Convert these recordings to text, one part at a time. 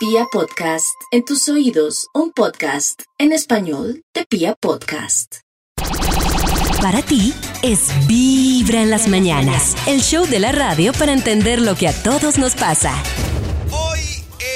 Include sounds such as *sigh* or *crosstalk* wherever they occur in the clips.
Pia Podcast, en tus oídos, un podcast en español de Pia Podcast. Para ti es Vibra en las mañanas, el show de la radio para entender lo que a todos nos pasa. Hoy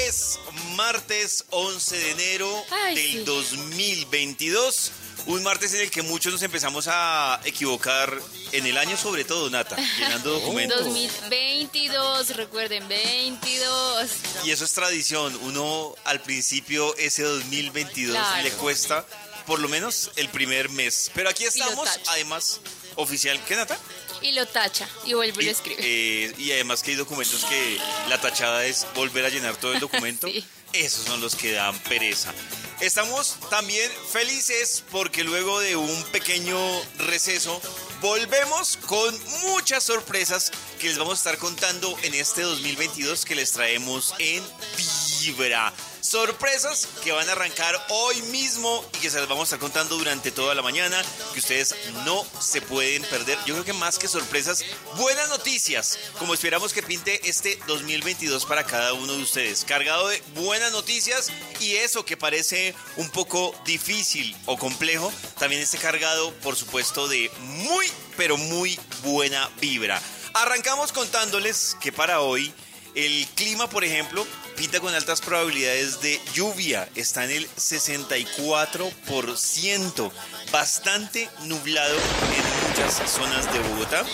es martes 11 de enero Ay, del sí. 2022. Un martes en el que muchos nos empezamos a equivocar en el año, sobre todo, Nata, llenando documentos. 2022, recuerden, 22. Y eso es tradición. Uno al principio, ese 2022, Claro. le cuesta por lo menos el primer mes. Pero aquí estamos, además, oficial. ¿Qué, Nata? Y lo tacha y vuelve y Y, lo escribe. eh, y además que hay documentos que la tachada es volver a llenar todo el documento. *laughs* Sí. Esos son los que dan pereza. Estamos también felices porque luego de un pequeño receso volvemos con muchas sorpresas que les vamos a estar contando en este 2022 que les traemos en Vibra. Sorpresas que van a arrancar hoy mismo y que se las vamos a estar contando durante toda la mañana, que ustedes no se pueden perder. Yo creo que más que sorpresas, buenas noticias, como esperamos que pinte este 2022 para cada uno de ustedes. Cargado de buenas noticias y eso que parece un poco difícil o complejo, también esté cargado, por supuesto, de muy, pero muy buena vibra. Arrancamos contándoles que para hoy el clima, por ejemplo, pinta con altas probabilidades de lluvia. Está en el 64%. Bastante nublado en muchas zonas de Bogotá.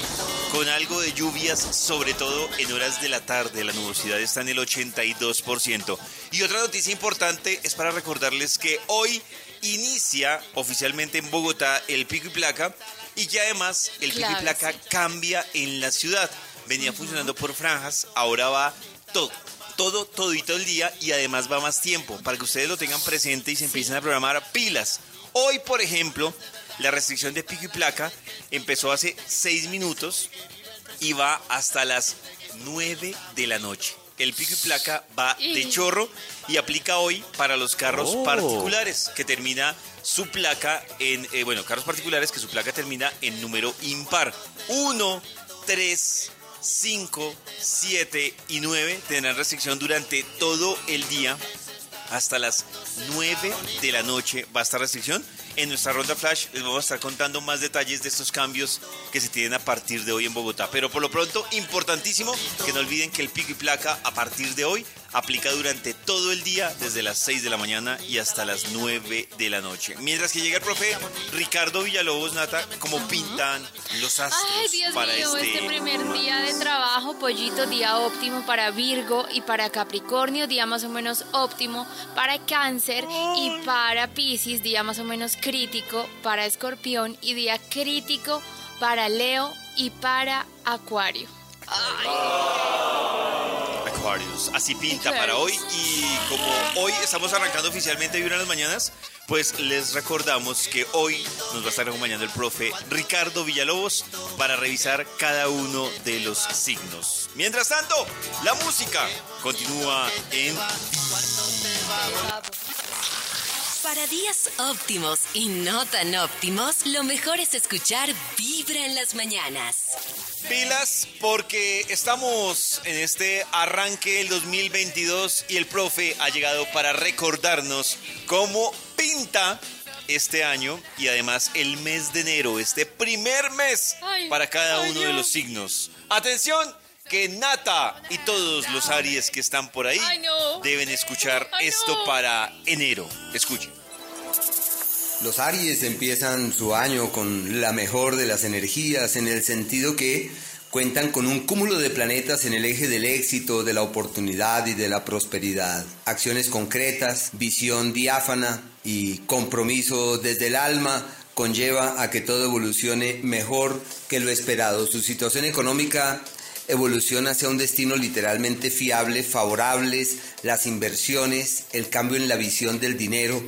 Con algo de lluvias, sobre todo en horas de la tarde. La nubosidad está en el 82%. Y otra noticia importante es para recordarles que hoy inicia oficialmente en Bogotá el pico y placa. Y que además el pico y placa cambia en la ciudad. Venía funcionando por franjas, ahora va todo, todo, todito el día y además va más tiempo para que ustedes lo tengan presente y se empiecen a programar pilas. Hoy, por ejemplo, la restricción de pico y placa empezó hace seis minutos y va hasta las 9 de la noche. El pico y placa va de Y- chorro y aplica hoy para los carros Oh. particulares, que termina su placa en, eh, bueno, carros particulares que su placa termina en número impar. 1, 3, 5, 7 y 9 tendrán restricción durante todo el día. Hasta las 9 de la noche va a estar restricción. En nuestra ronda flash les vamos a estar contando más detalles de estos cambios que se tienen a partir de hoy en Bogotá. Pero por lo pronto, importantísimo que no olviden que el pico y placa a partir de hoy aplica durante todo el día, desde las 6 de la mañana y hasta las 9 de la noche. Mientras que llega el profe Ricardo Villalobos, Nata, como pintan los astros Ay, Dios para mío, este... este primer día de trabajo, pollito, día óptimo para Virgo y para Capricornio, día más o menos óptimo para Cáncer y para Piscis, día más o menos crítico para Escorpión y día crítico para Leo y para Acuario. Aquarius. Así pinta para hoy y como hoy estamos arrancando oficialmente Vibra en las mañanas, pues les recordamos que hoy nos va a estar acompañando el profe Ricardo Villalobos para revisar cada uno de los signos. Mientras tanto, la música continúa en Para días óptimos y no tan óptimos, lo mejor es escuchar Vibra en las mañanas. Pilas porque estamos en este arranque del 2022 y el profe ha llegado para recordarnos cómo pinta este año y además el mes de enero, este primer mes Ay, para cada ay, uno de los signos. Atención, que Nata y todos los Aries que están por ahí deben escuchar esto para enero. Escuchen. Los Aries empiezan su año con la mejor de las energías en el sentido que cuentan con un cúmulo de planetas en el eje del éxito, de la oportunidad y de la prosperidad. Acciones concretas, visión diáfana y compromiso desde el alma conlleva a que todo evolucione mejor que lo esperado. Su situación económica evoluciona hacia un destino literalmente fiable, favorables, las inversiones, el cambio en la visión del dinero,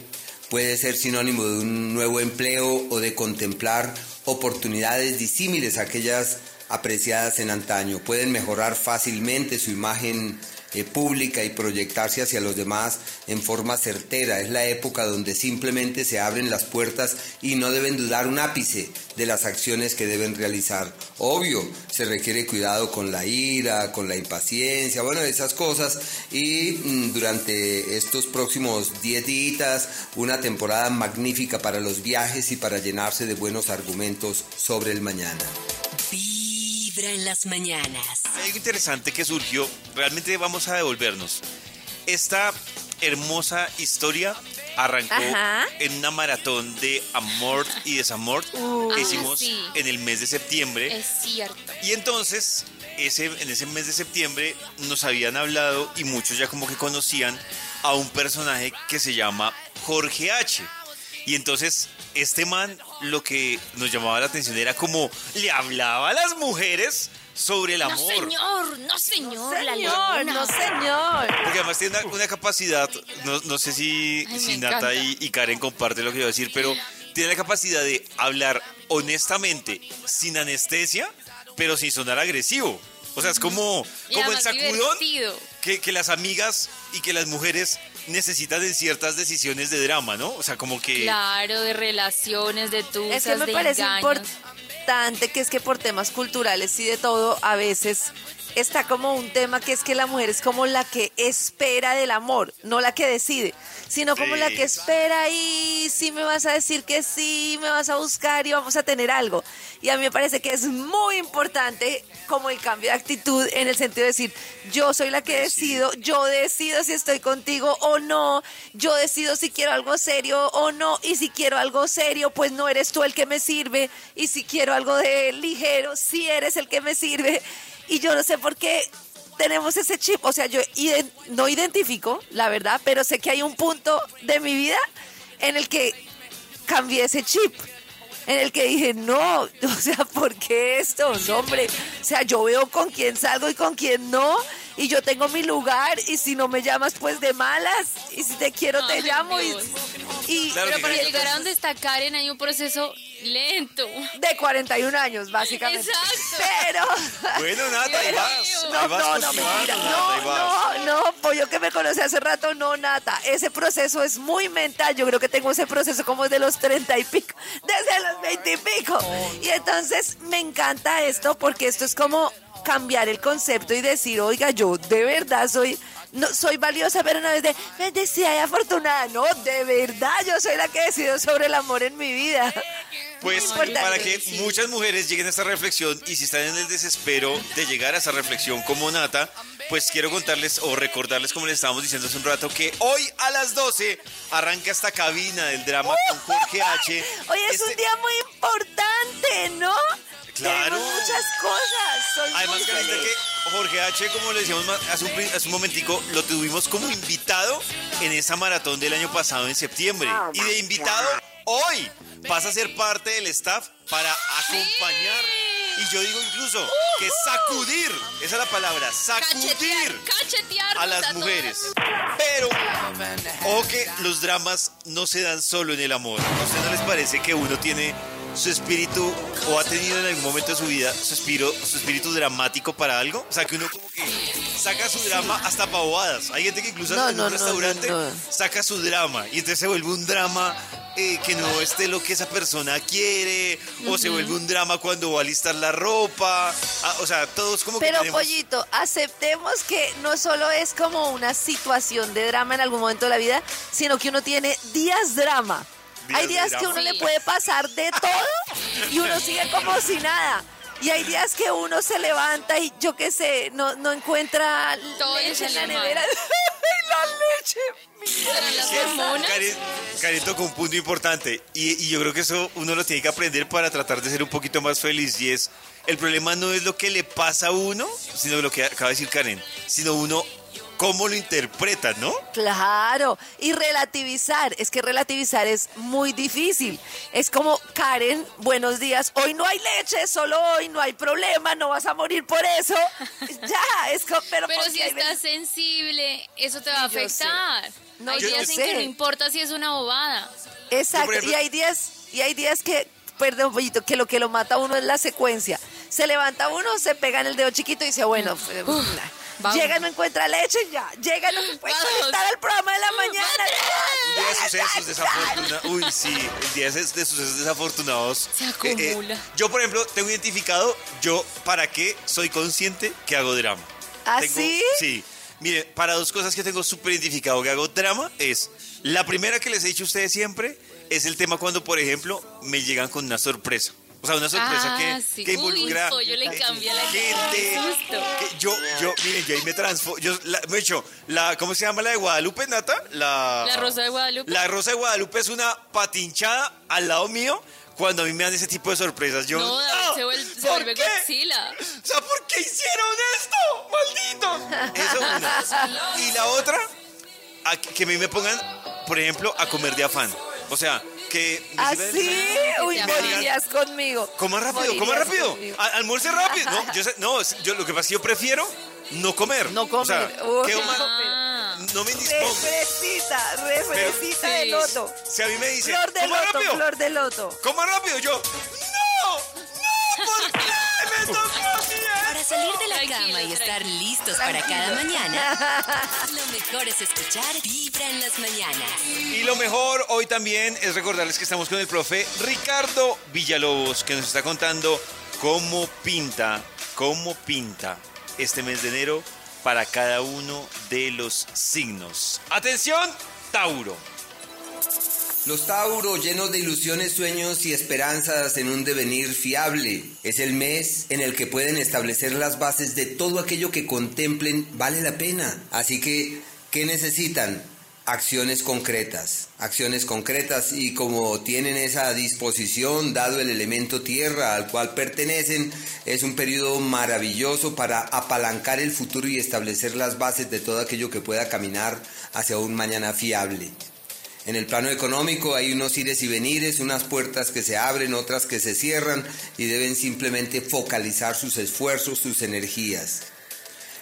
puede ser sinónimo de un nuevo empleo o de contemplar oportunidades disímiles a aquellas apreciadas en antaño. Pueden mejorar fácilmente su imagen eh, pública y proyectarse hacia los demás en forma certera. Es la época donde simplemente se abren las puertas y no deben dudar un ápice de las acciones que deben realizar. Obvio, se requiere cuidado con la ira, con la impaciencia, bueno, esas cosas. Y mm, durante estos próximos 10 días, una temporada magnífica para los viajes y para llenarse de buenos argumentos sobre el mañana. Vibra en las mañanas. Hay algo interesante que surgió. Realmente vamos a devolvernos. Esta hermosa historia arrancó Ajá. en una maratón de amor y desamor Uh. que Ah, hicimos sí. en el mes de septiembre. Es cierto. Y entonces, ese, en ese mes de septiembre nos habían hablado y muchos ya como que conocían a un personaje que se llama Jorge H. Y entonces, este man lo que nos llamaba la atención era como le hablaba a las mujeres sobre el No, amor. señor, no, señor, la Señor, luna. no señor. Porque además tiene una, una capacidad, no, no sé si, Ay, si Nata y, y Karen comparten lo que iba a decir, pero tiene la capacidad de hablar honestamente, sin anestesia, pero sin sonar agresivo. O sea, es como, como el sacudón que, que las amigas y que las mujeres necesitan en ciertas decisiones de drama, ¿no? O sea, como que... Claro, de relaciones, de tusas, Es que me de parece engaños. importante que es que por temas culturales y de todo, a veces está como un tema que es que la mujer es como la que espera del amor, no la que decide, sino como Sí. la que espera y sí me vas a decir que sí, me vas a buscar y vamos a tener algo. Y a mí me parece que es muy importante como el cambio de actitud en el sentido de decir, yo soy la que decido, yo decido si estoy contigo o no, yo decido si quiero algo serio o no, y si quiero algo serio, pues no eres tú el que me sirve, y si quiero algo de ligero, sí eres el que me sirve, y yo no sé por qué tenemos ese chip, o sea, yo no identifico, la verdad, pero sé que hay un punto de mi vida en el que cambié ese chip. En el que dije, no, *laughs* o sea, ¿por qué esto? No, hombre, o sea, yo veo con quién salgo y con quién no, y yo tengo mi lugar, y si no me llamas, pues de malas, y si te quiero, te llamo, y. y Claro Pero para llegar a donde está Karen hay un proceso lento. de 41 años, básicamente. Exacto. Pero... Bueno, Nata, ahí Dios vas. No, ahí vas no, no, mentira. Ahí No, vas. no, no, pollo que me conoce hace rato, no, Nata. Ese proceso es muy mental. Yo creo que tengo ese proceso como de los treinta y pico, desde los veinte y pico. Y entonces me encanta esto porque esto es como cambiar el concepto y decir, oiga, yo de verdad soy. No, soy valiosa, pero una vez de bendecida y afortunada. No, de verdad, yo soy la que decido sobre el amor en mi vida. Pues para que muchas mujeres lleguen a esta reflexión y si están en el desespero de llegar a esa reflexión como Nata, pues quiero contarles o recordarles como les estábamos diciendo hace un rato que hoy a las 12 arranca esta cabina del drama con Jorge H. Hoy es Este- un día muy importante, ¿no? Claro. Tenemos muchas cosas. Soy Además, muy feliz. que Jorge H., como le decíamos hace un, hace un momentico, lo tuvimos como invitado en esa maratón del año pasado en septiembre. Y de invitado, hoy pasa a ser parte del staff para acompañar. Y yo digo incluso que sacudir, esa es la palabra, sacudir cachetear a las mujeres. Pero, o que los dramas no se dan solo en el amor. ¿A usted no les parece que uno tiene su espíritu o ha tenido en algún momento de su vida su espíritu, su espíritu dramático para algo? O sea, que uno como que saca su drama hasta para bobadas. Hay gente que incluso No, en no, un no, restaurante no, no. saca su drama y entonces se vuelve un drama eh, que no esté lo que esa persona quiere o se vuelve un drama cuando va a listar la ropa. Ah, o sea, todos como que Pero tenemos... pollito, aceptemos que no solo es como una situación de drama en algún momento de la vida, sino que uno tiene días drama. Días hay días que uno le puede pasar de todo y uno *laughs* sigue como si nada. Y hay días que uno se levanta y yo qué sé, no, no encuentra Todo leche en la nevera. *laughs* ¡Ay, la leche! Karen, Karen tocó un punto importante y, y yo creo que eso uno lo tiene que aprender para tratar de ser un poquito más feliz y es el problema no es lo que le pasa a uno, sino lo que acaba de decir Karen, sino uno cómo lo interpreta, ¿no? Claro, y relativizar, es que relativizar es muy difícil. Es como, Karen, buenos días, hoy no hay leche, solo hoy no hay problema, no vas a morir por eso. *laughs* ya, es como, pero, Pero si estás sensible, eso te va a afectar. No, hay yo días en sé. que no importa si es una bobada. Exacto, ejemplo- y hay días, y hay días que, perdón, pollito, que lo que lo mata a uno es la secuencia. Se levanta uno, se pega en el dedo chiquito y dice, bueno, pues, nah. Vamos. Llega y no encuentra leche ya. Llega y no se puede conectar al programa de la mañana. Un día de sucesos desafortunados. Uy, sí, el día de de sucesos desafortunados. Se Eh, acumula. yo, por ejemplo, tengo identificado, yo, ¿para qué soy consciente que hago drama? ¿Ah, Tengo- sí? Sí. Mire, para dos cosas que tengo súper identificado que hago drama es, la primera que les he dicho a ustedes siempre, es el tema cuando, por ejemplo, me llegan con una sorpresa. O sea, una sorpresa Ah, que, sí. que Uy, involucra pollo le eh, cambia la gente. que yo, yo, miren, yo ahí me transformo. Yo, la, me he hecho, la, ¿cómo se llama la de Guadalupe, Nata? La, La Rosa de Guadalupe. La Rosa de Guadalupe es una patinchada al lado mío cuando a mí me dan ese tipo de sorpresas. Yo, No, David ¡Ah! se vuelve, se ¿por vuelve? Godzilla. O sea, ¿por qué hicieron esto? ¡Maldito! Eso una. Y la otra, a que a mí me pongan, por ejemplo, a comer de afán. O sea, que... me ¿Ah, Uy, morirías conmigo. Coma rápido, coma rápido. Almuerce rápido. No, yo, sé- no, yo lo que pasa es que yo prefiero no comer. No O sea, comer. Uy, quedo mal- no me indispongo. Refresita, refresita de loto. Si a mí me dicen, Flor de coma loto, rápido, flor de loto. coma rápido, yo, ¡no! ¡No! ¿Por qué me tocó esto? Para salir de la Tranquilo, cama y tranquilo. estar listos para cada mañana, *laughs* lo mejor es escuchar Vibra en las mañanas. Y lo mejor hoy también es recordarles que estamos con el profe Ricardo Villalobos, que nos está contando cómo pinta, cómo pinta este mes de enero para cada uno de los signos. Atención, Tauro. Los Tauro, llenos de ilusiones, sueños y esperanzas en un devenir fiable. Es el mes en el que pueden establecer las bases de todo aquello que contemplen vale la pena. Así que, ¿qué necesitan? Acciones concretas, acciones concretas y como tienen esa disposición, dado el elemento tierra al cual pertenecen, es un periodo maravilloso para apalancar el futuro y establecer las bases de todo aquello que pueda caminar hacia un mañana fiable. En el plano económico hay unos ires y venires, unas puertas que se abren, otras que se cierran y deben simplemente focalizar sus esfuerzos, sus energías.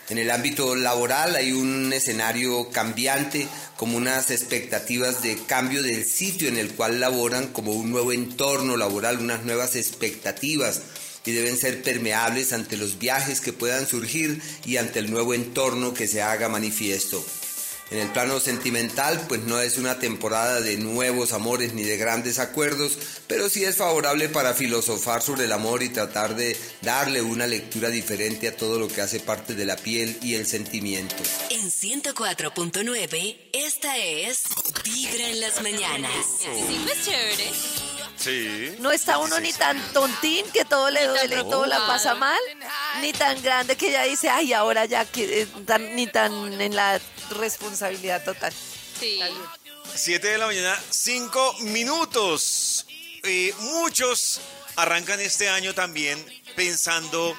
En el ámbito laboral hay un escenario cambiante, como unas expectativas de cambio del sitio en el cual laboran, como un nuevo entorno laboral, unas nuevas expectativas y deben ser permeables ante los viajes que puedan surgir y ante el nuevo entorno que se haga manifiesto. En el plano sentimental, pues no es una temporada de nuevos amores ni de grandes acuerdos, pero sí es favorable para filosofar sobre el amor y tratar de darle una lectura diferente a todo lo que hace parte de la piel y el sentimiento. En 104.9, esta es Vibra en las mañanas. Sí, pues. Sí. No está uno ni tan tontín que todo le duele y todo la pasa mal, ni tan grande que ya dice, ay, ahora ya, que, eh, tan- ni tan en la responsabilidad total. Sí. 7 de la mañana, 5 minutos. Eh, muchos arrancan este año también pensando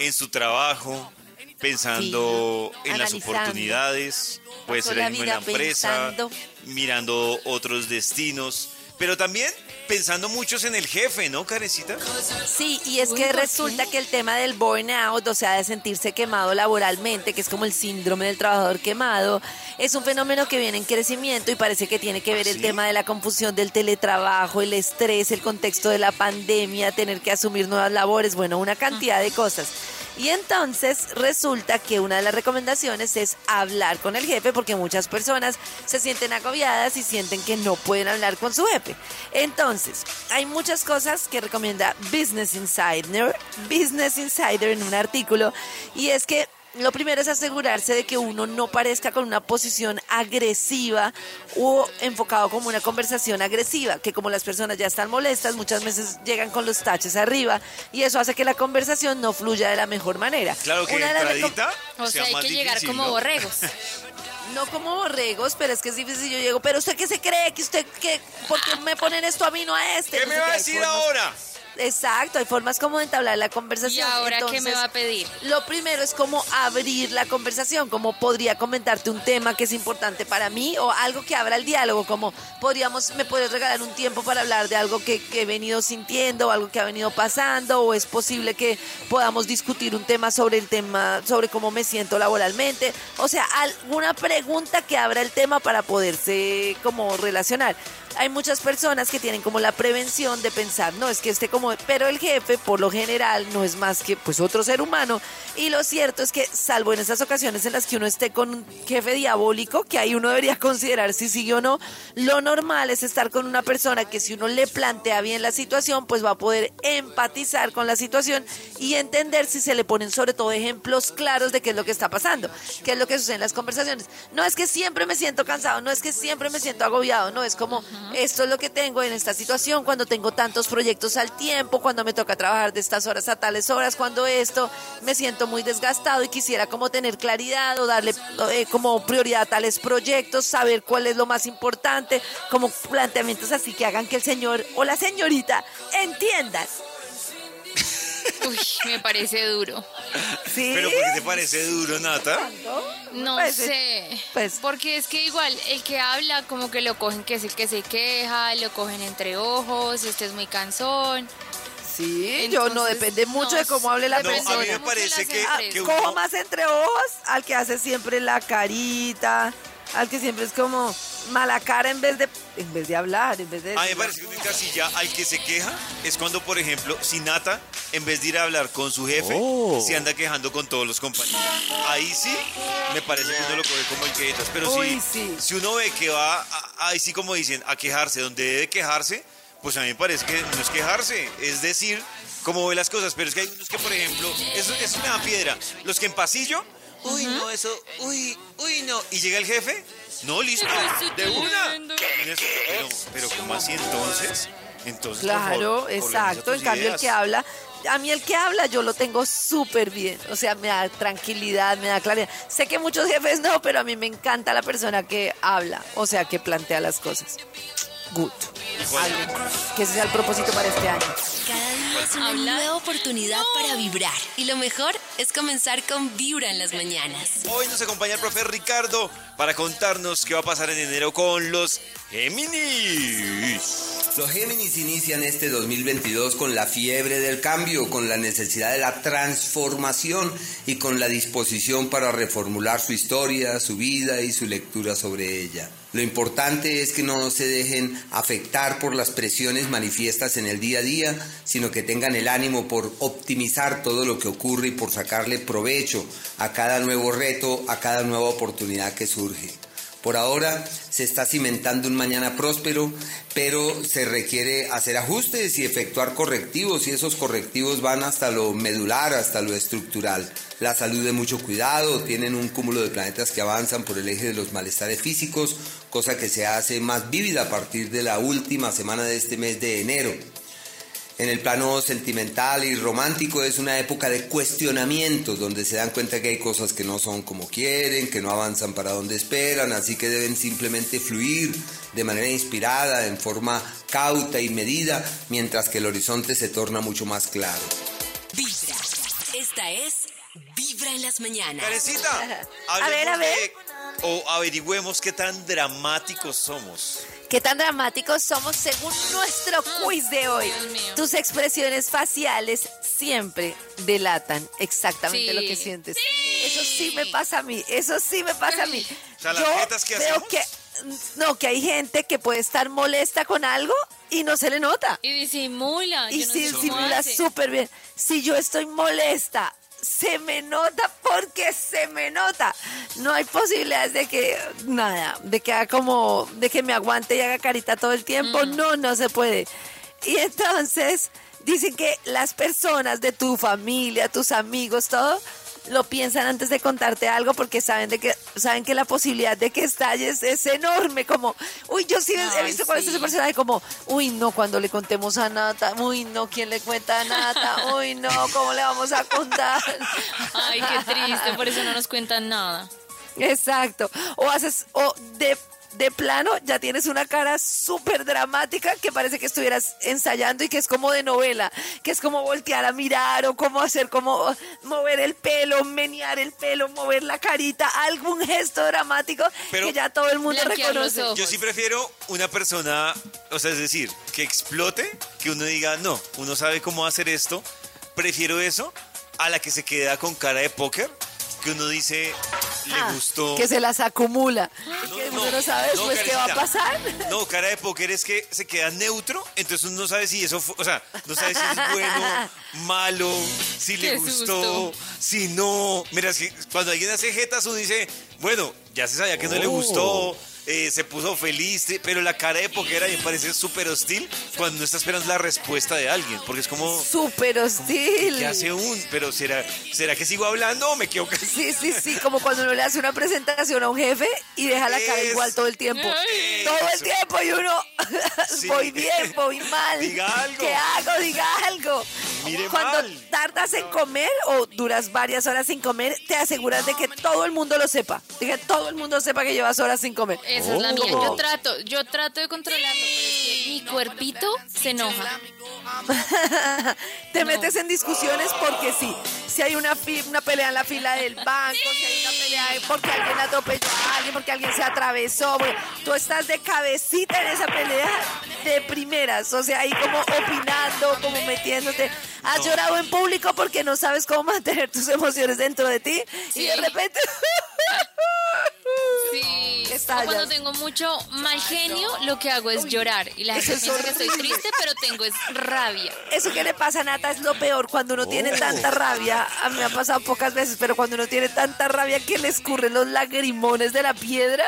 en su trabajo, pensando Sí, en las oportunidades, puede ser la mismo en la empresa, pensando. mirando otros destinos, pero también pensando muchos en el jefe, ¿no, Carecita? Sí, y es que ¿por resulta que el tema del burnout, o sea, de sentirse quemado laboralmente, que es como el síndrome del trabajador quemado, es un fenómeno que viene en crecimiento y parece que tiene que ver el ¿Sí? tema de la confusión del teletrabajo, el estrés, el contexto de la pandemia, tener que asumir nuevas labores, bueno, una cantidad de cosas. Y entonces resulta que una de las recomendaciones es hablar con el jefe porque muchas personas se sienten agobiadas y sienten que no pueden hablar con su jefe. Entonces, hay muchas cosas que recomienda Business Insider, Business Insider en un artículo y es que lo primero es asegurarse de que uno no parezca con una posición agresiva o enfocado como una conversación agresiva, que como las personas ya están molestas, muchas veces llegan con los taches arriba y eso hace que la conversación no fluya de la mejor manera. Claro que Una de las recom- entradita O sea, hay que llegar como ¿no? borregos. *laughs* No como borregos, pero es que es difícil. Yo llego, pero usted qué se cree que usted, que, ¿por qué me ponen esto a mí, no a este? ¿Qué No me va a decir ahora? Exacto, hay formas como de entablar la ¿Y conversación. ahora qué me va a pedir? Lo primero es como abrir la conversación, como podría comentarte un tema que es importante para mí o algo que abra el diálogo, como podríamos, me puedes regalar un tiempo para hablar de algo que, que he venido sintiendo, o algo que ha venido pasando, o es posible que podamos discutir un tema sobre el tema, sobre cómo me siento laboralmente, o sea, alguna pregunta que abra el tema para poderse como relacionar. Hay muchas personas que tienen como la prevención de pensar, no, es que este como, pero el jefe por lo general no es más que pues otro ser humano y lo cierto es que salvo en esas ocasiones en las que uno esté con un jefe diabólico, que ahí uno debería *laughs* considerar si sigue o no, lo normal es estar con una persona que si uno le plantea bien la situación, pues va a poder empatizar con la situación y entender si se le ponen sobre todo ejemplos claros de qué es lo que está pasando, qué es lo que sucede en las conversaciones. No es que siempre me siento cansado, no es que siempre me siento agobiado, no, es como esto es lo que tengo en esta situación, cuando tengo tantos proyectos al tiempo, cuando me toca trabajar de estas horas a tales horas, cuando esto me siento muy desgastado y quisiera como tener claridad o darle eh, como prioridad a tales proyectos, saber cuál es lo más importante, como planteamientos así que hagan que el señor o la señorita entiendan. Uy, me parece duro. ¿Sí? ¿Pero por qué te parece duro, Nata? No sé. pues. Porque es que igual el que habla, como que lo cogen que es el que se queja, lo cogen entre ojos, este es muy cansón. Sí, yo no depende mucho no, de cómo hable la No, a mí persona. me parece que, Ah, que cojo más entre ojos al que hace siempre la carita, al que siempre es como mala cara en vez de en vez de hablar, en vez de A mí me parece que casilla al que se queja es cuando, por ejemplo, si Nata, en vez de ir a hablar con su jefe, se anda quejando con todos los compañeros. Ahí sí, me parece que uno lo coge como el quejitas. Pero Uy, si, sí. si uno ve que va, ahí sí como dicen, a quejarse donde debe quejarse, pues a mí me parece que no es quejarse, es decir cómo ve las cosas. Pero es que hay unos que, por ejemplo, eso, eso me da piedra. Los que en pasillo, uy, no, eso, uy, uy, no. Y llega el jefe, no, listo, de una. Pero, pero ¿cómo así entonces? Entonces, por Claro, favor, exacto. En cambio, el que habla, a mí el que habla yo lo tengo súper bien. O sea, me da tranquilidad, me da claridad. Sé que muchos jefes no, pero a mí me encanta la persona que habla, o sea, que plantea las cosas. Good. Que ese sea el propósito para este año. Cada día es una nueva oportunidad para vibrar. Y lo mejor es comenzar con Vibra en las mañanas. Hoy nos acompaña el profe Ricardo para contarnos qué va a pasar en enero con los Géminis. Los Géminis inician este 2022 con la fiebre del cambio, con la necesidad de la transformación y con la disposición para reformular su historia, su vida y su lectura sobre ella. Lo importante es que no se dejen afectar por las presiones manifiestas en el día a día, sino que tengan el ánimo por optimizar todo lo que ocurre y por sacarle provecho a cada nuevo reto, a cada nueva oportunidad que surge. Por ahora se está cimentando un mañana próspero, pero se requiere hacer ajustes y efectuar correctivos y esos correctivos van hasta lo medular, hasta lo estructural. La salud de mucho cuidado, tienen un cúmulo de planetas que avanzan por el eje de los malestares físicos, cosa que se hace más vívida a partir de la última semana de este mes de enero. En el plano sentimental y romántico es una época de cuestionamiento donde se dan cuenta que hay cosas que no son como quieren, que no avanzan para donde esperan, así que deben simplemente fluir de manera inspirada, en forma cauta y medida, mientras que el horizonte se torna mucho más claro. Vibra. Esta es Vibra en las mañanas. Karencita, *laughs* A ver, a ver. de- o averigüemos qué tan dramáticos somos. ¿Qué tan dramáticos somos según nuestro quiz de hoy? Tus expresiones faciales siempre delatan exactamente Sí. lo que sientes. Eso sí me pasa a mí, eso sí me pasa a mí. O sea, las Yo que veo que no, que hay gente que puede estar molesta con algo y no se le nota. Y disimula. Y yo no sí, sé cómo simula hace. súper bien. Si yo estoy molesta, se me nota porque se me nota. No hay posibilidades de que, nada, de que haga como, de que me aguante y haga carita todo el tiempo. No, no se puede. Y entonces dicen que las personas de tu familia, tus amigos, todo, lo piensan antes de contarte algo porque saben de que saben que la posibilidad de que estalles es enorme como uy yo sí he visto cuál es sí. ese personaje como uy no cuando le contemos a Nata uy no quién le cuenta a Nata uy no cómo le vamos a contar Ay, qué triste, por eso no nos cuentan nada. exacto o haces o de de plano ya tienes una cara súper dramática que parece que estuvieras ensayando y que es como de novela, que es como voltear a mirar o como hacer como mover el pelo, menear el pelo, mover la carita, algún gesto dramático Pero- que ya todo el mundo reconoce. Yo sí prefiero una persona, o sea, es decir, que explote, que uno diga, no, uno sabe cómo hacer esto. Prefiero eso a la que se queda con cara de póker, que uno dice, le Ah, gustó. Que se las acumula. que no, uno no sabe no, después qué va a pasar. No, cara de póker es que se queda neutro, entonces uno no sabe si eso fue, o sea, no sabe si es bueno, *laughs* malo, si le gustó, susto. si no. Mira, si, cuando alguien hace jetas, uno dice, bueno, ya se sabía que no le gustó, eh, se puso feliz, pero la cara de póker a mí me parece súper hostil cuando no está esperando la respuesta de alguien, porque es como, Súper hostil. ¿qué hace un? Pero ¿será, ¿será que sigo hablando o me quedo callado? Sí, sí, sí, como cuando uno le hace una presentación a un jefe y deja la cara Es- igual todo el tiempo. Todo el tiempo y uno, *laughs* Sí. voy bien, voy mal. Diga algo. ¿Qué hago? Diga algo. Mire Cuando mal. tardas en comer o duras varias horas sin comer, te aseguras de que todo el mundo lo sepa. De que todo el mundo sepa que llevas horas sin comer. Esa es la mía. Oh. Yo trato, yo trato de controlarlo, pero es que mi cuerpito se enoja. *laughs* Te No. metes en discusiones porque sí. Si hay una, fi- una pelea en la fila del banco, si hay una pelea porque alguien atropelló a alguien, porque alguien se atravesó, bueno, tú estás de cabecita en esa pelea de primeras, o sea, ahí como opinando, como metiéndote. Has llorado en público porque no sabes cómo mantener tus emociones dentro de ti y de repente... *laughs* Sí. Estallas. O cuando tengo mucho mal genio, lo que hago es llorar. Y la gente Eso es piensa que estoy triste, pero tengo es rabia. Eso que le pasa a Nata es lo peor, cuando uno tiene tanta rabia, a mí me ha pasado pocas veces, pero cuando uno tiene tanta rabia que le escurren los lagrimones de la piedra,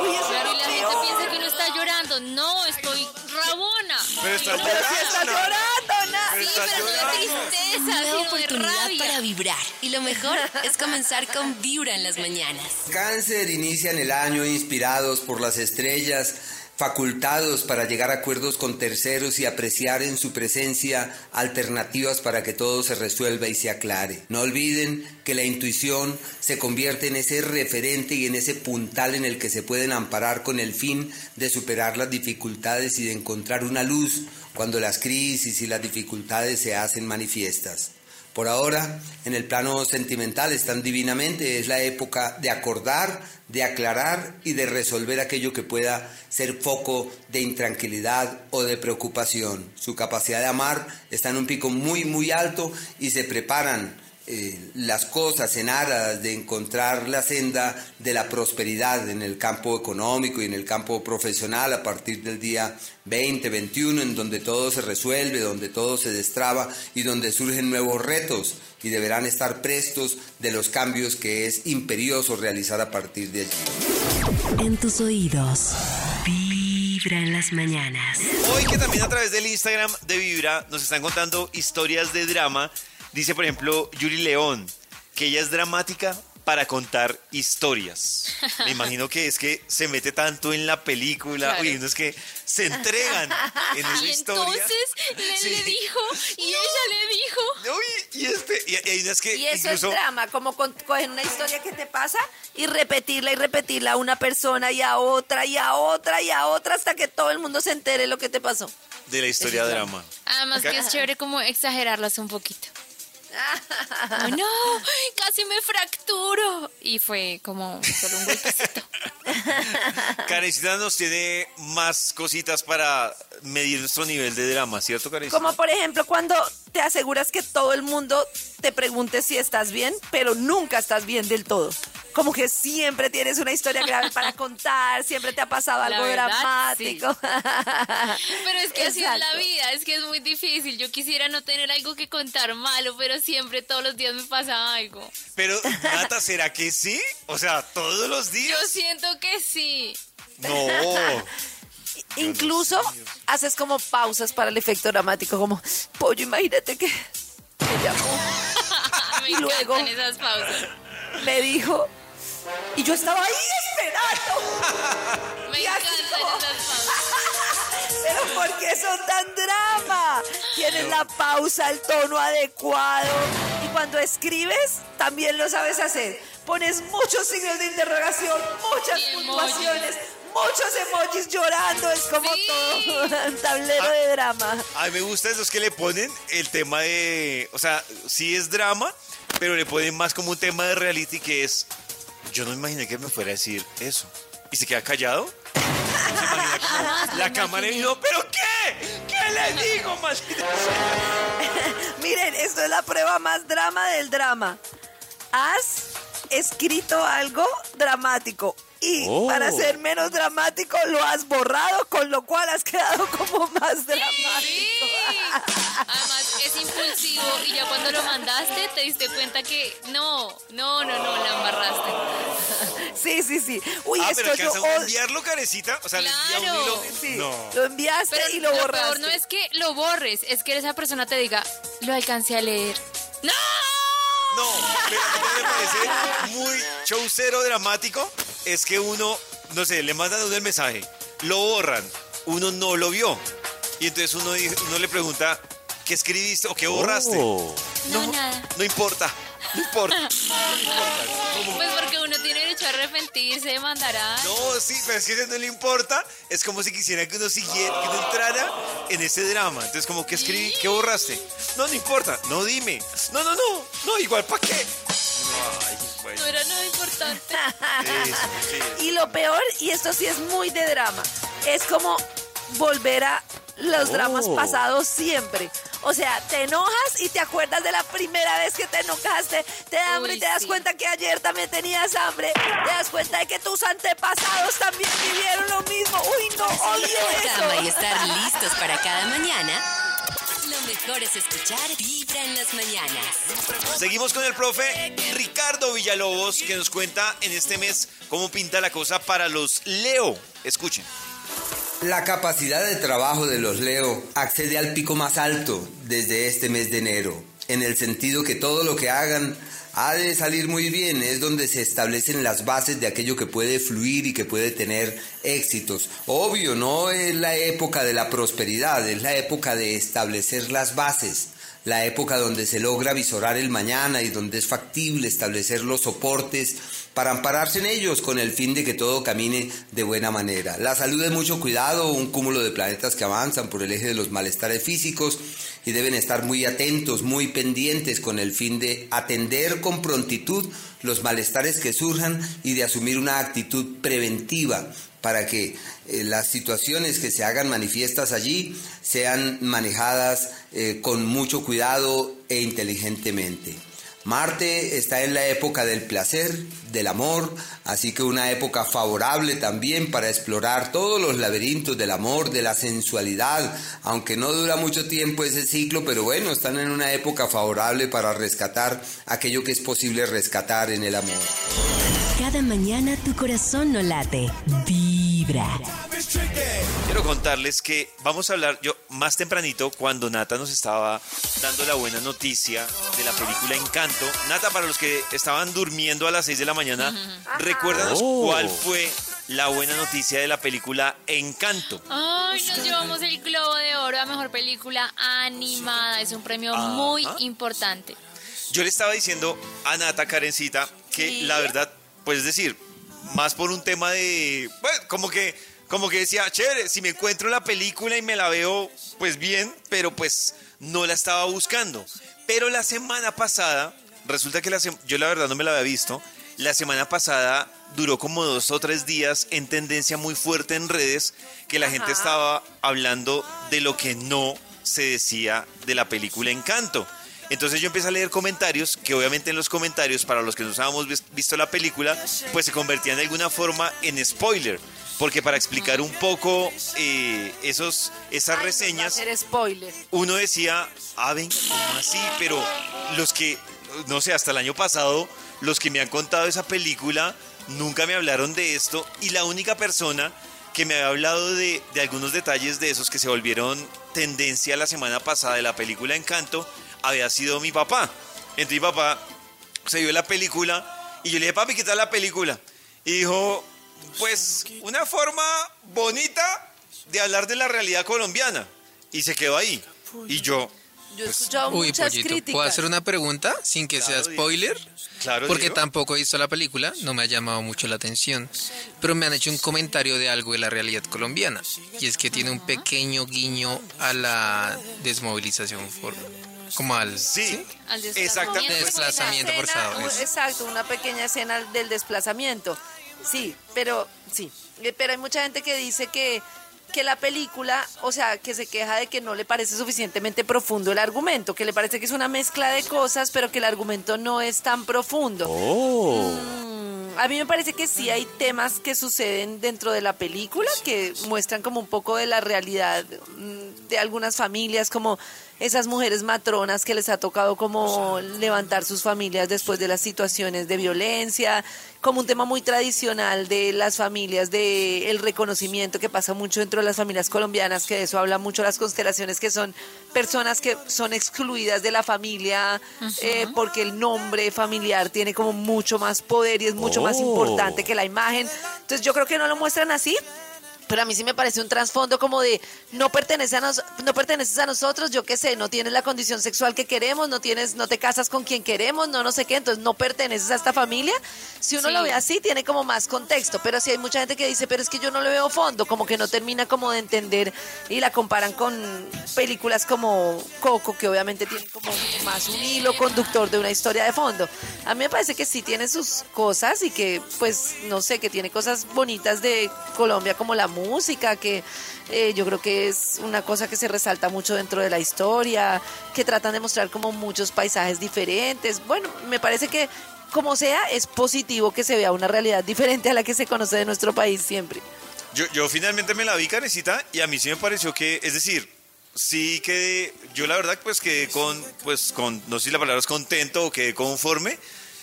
uy, eso Claro, es y lo la gente piensa que uno está llorando. No, estoy rabona. Pero estás No, Pero si está llorando, Nata. Pero no de llorando. tristeza, Nueva sino de oportunidad rabia. para vibrar. Y lo mejor es comenzar con Vibra en las mañanas. Cáncer inician el año inspirados por las estrellas, facultados para llegar a acuerdos con terceros y apreciar en su presencia alternativas para que todo se resuelva y se aclare. No olviden que la intuición se convierte en ese referente y en ese puntal en el que se pueden amparar con el fin de superar las dificultades y de encontrar una luz cuando las crisis y las dificultades se hacen manifiestas. Por ahora, en el plano sentimental están divinamente, es la época de acordar, de aclarar y de resolver aquello que pueda ser foco de intranquilidad o de preocupación. Su capacidad de amar está en un pico muy, muy alto y se preparan eh, las cosas en aras de encontrar la senda de la prosperidad en el campo económico y en el campo profesional a partir del día 20, 21, en donde todo se resuelve, donde todo se destraba y donde surgen nuevos retos y deberán estar prestos de los cambios que es imperioso realizar a partir de allí. En tus oídos. Vibra en las mañanas. Hoy que también a través del Instagram de Vibra nos están contando historias de drama. Dice, por ejemplo, Yuri León, que ella es dramática para contar historias. Me imagino que es que se mete tanto en la película. Claro. Oye, no es que se entregan en *laughs* esa Y historia. entonces él Sí. le dijo y ella le dijo. Uy, y, este, y, y unas que Y eso incluso... es drama, como con- coger una historia que te pasa y repetirla y repetirla a una persona y a otra y a otra y a otra hasta que todo el mundo se entere lo que te pasó. De la historia de drama. Además que es chévere como exagerarlas un poquito. Como, no, casi me fracturo. Y fue como solo un golpecito. *laughs* Karencita nos tiene más cositas para medir nuestro nivel de drama, ¿cierto, Karencita? Como por ejemplo cuando te aseguras que todo el mundo te pregunte si estás bien, pero nunca estás bien del todo. Como que siempre tienes una historia grave para contar, siempre te ha pasado *laughs* algo verdad, dramático. *laughs* Pero es que así es la Exacto. vida, es que es muy difícil. Yo quisiera no tener algo que contar malo, pero siempre todos los días me pasa algo. Pero, *laughs* Nata, ¿será que sí? O sea, todos los días. Yo siento que sí. No. Incluso haces como pausas para el efecto dramático, como, pollo, imagínate que me llamó, me Y luego- esas pausas. Me dijo, y yo estaba ahí esperando. *laughs* Me Y así encantan como-. *laughs* Pero ¿por qué son tan drama? Tienes la pausa, el tono adecuado. Y cuando escribes, también lo sabes hacer. Pones muchos signos de interrogación, muchas puntuaciones, muchos emojis llorando. Es como Sí. todo un tablero de drama. A mí me gusta los que le ponen el tema de. O sea, sí es drama, pero le ponen más como un tema de reality que es. Yo no imaginé que me fuera a decir eso. Y se queda callado. Se imagina como Jamás lo la cámara y ¿pero qué? ¿Qué le *laughs* digo, maldita *laughs* sea? Miren, esto es la prueba más drama del drama. Haz escrito algo dramático y Oh. para ser menos dramático lo has borrado, con lo cual has quedado como más dramático. Sí. *laughs* Además es impulsivo y ya cuando lo mandaste te diste cuenta que no, no, no, no, la embarraste. *laughs* Sí, sí, sí. Uy, ah, esto pero yo a enviarlo, carecita. O sea, le Claro. un hilo. Sí, No. lo enviaste Pero y lo lo borraste. peor no es que lo borres, es que esa persona te diga, lo alcancé a leer. ¡No! No, pero a mí me parece muy showcero dramático. Es que uno, no sé, le mandan a uno el mensaje, lo borran, uno no lo vio. Y entonces uno, uno le pregunta, ¿qué escribiste o qué borraste? No, nada. No importa, no importa. No importa. Como- Pues porque uno tiene derecho a arrepentirse, de mandar a... No, sí, pero es que a ese no le importa. Es como si quisiera que uno siguiera, que uno entrara en ese drama. Entonces, como, ¿qué escribí? ¿Qué borraste? No, no importa. No, dime. No, no, no. No, igual, ¿para qué? Ay, bueno. No era nada importante. *laughs* Eso, sí. Y lo peor, y esto sí es muy de drama, es como volver a los dramas Oh. pasados siempre. O sea, te enojas y te acuerdas de la primera vez que te enojaste, te da hambre y te das sí. cuenta que ayer también tenías hambre, te das cuenta de que tus antepasados también vivieron lo mismo. Uy, no, odio cama y eso. estar listos para cada mañana, lo mejor es escuchar Vibra en las mañanas. Seguimos con el profe Ricardo Villalobos, que nos cuenta en este mes cómo pinta la cosa para los Leo. Escuchen. La capacidad de trabajo de los Leo accede al pico más alto desde este mes de enero, en el sentido que todo lo que hagan ha de salir muy bien, es donde se establecen las bases de aquello que puede fluir y que puede tener éxitos. Obvio, no es la época de la prosperidad, es la época de establecer las bases la época donde se logra visorar el mañana y donde es factible establecer los soportes para ampararse en ellos con el fin de que todo camine de buena manera. La salud es mucho cuidado, un cúmulo de planetas que avanzan por el eje de los malestares físicos y deben estar muy atentos, muy pendientes con el fin de atender con prontitud los malestares que surjan y de asumir una actitud preventiva para que eh, las situaciones que se hagan manifiestas allí sean manejadas eh, con mucho cuidado e inteligentemente. Marte está en la época del placer, del amor, así que una época favorable también para explorar todos los laberintos del amor, de la sensualidad, aunque no dura mucho tiempo ese ciclo, pero bueno, están en una época favorable para rescatar aquello que es posible rescatar en el amor. Cada mañana tu corazón no late, vibra. Quiero contarles que vamos a hablar, yo más tempranito, cuando Nata nos estaba dando la buena noticia de la película Encanto. Nata, para los que estaban durmiendo a las 6 de la mañana, recuérdanos cuál fue la buena noticia de la película Encanto. Ay, nos llevamos el Globo de Oro a Mejor Película Animada. Es un premio Ajá. muy importante. Yo le estaba diciendo a Nata Karencita que Sí. la verdad, pues es decir, más por un tema de, bueno, como que, como que decía, chévere, si me encuentro la película y me la veo, pues bien, pero pues no la estaba buscando. Pero la semana pasada, resulta que la yo la verdad no me la había visto, la semana pasada duró como dos o tres días en tendencia muy fuerte en redes que la gente estaba hablando de lo que no se decía de la película Encanto. Entonces yo empecé a leer comentarios, que obviamente en los comentarios, para los que no habíamos vis- visto la película, pues se convertían de alguna forma en spoiler. Porque para explicar un poco eh, esos, esas Ay, reseñas, spoiler. uno decía, ah, venga, ¿cómo así? Pero los que, no sé, hasta el año pasado, los que me han contado esa película nunca me hablaron de esto y la única persona que me había hablado de, de algunos detalles de esos que se volvieron tendencia la semana pasada de la película Encanto había sido mi papá. Entonces mi papá se vio la película y yo le dije, papi, ¿qué tal la película? Y dijo, pues una forma bonita de hablar de la realidad colombiana. Y se quedó ahí. Y yo, Yo he escuchado Uy, muchas pollito, críticas. ¿puedo hacer una pregunta sin que sea spoiler? claro, Porque Diego. tampoco he visto la película, no me ha llamado mucho la atención. Pero me han hecho un comentario de algo de la realidad colombiana. Y es que tiene un pequeño guiño a la desmovilización, for- como al... Sí, Al exactamente. desplazamiento. Escena, forzado. Exacto, una pequeña escena del desplazamiento. Sí, pero sí, Eh, pero hay mucha gente que dice que que la película, o sea, que se queja de que no le parece suficientemente profundo el argumento, que le parece que es una mezcla de cosas, pero que el argumento no es tan profundo. Mm, a mí me parece que sí hay temas que suceden dentro de la película que muestran como un poco de la realidad mm, de algunas familias, como esas mujeres matronas que les ha tocado como levantar sus familias después de las situaciones de violencia, como un tema muy tradicional de las familias, de el reconocimiento que pasa mucho dentro de las familias colombianas, que de eso habla mucho las constelaciones, que son personas que son excluidas de la familia eh, porque el nombre familiar tiene como mucho más poder y es mucho más importante que la imagen. Entonces yo creo que no lo muestran así, pero a mí sí me parece un trasfondo como de no pertenece a nos, no perteneces a nosotros, yo qué sé, no tienes la condición sexual que queremos, no tienes, no te casas con quien queremos, no no sé qué, entonces no perteneces a esta familia. Si uno Sí. lo ve así, tiene como más contexto, pero sí hay mucha gente que dice, pero es que yo no le veo fondo, como que no termina como de entender y la comparan con películas como Coco, que obviamente tienen como más un hilo conductor de una historia de fondo. A mí me parece que sí tiene sus cosas y que, pues, no sé, que tiene cosas bonitas de Colombia como la música, que eh, yo creo que es una cosa que se resalta mucho dentro de la historia, que tratan de mostrar como muchos paisajes diferentes. Bueno, me parece que como sea, es positivo que se vea una realidad diferente a la que se conoce de nuestro país siempre. Yo, yo finalmente me la vi, Karencita, y a mí sí me pareció que, es decir, sí que yo la verdad pues quedé con, pues con, no sé si la palabra es contento o quedé conforme,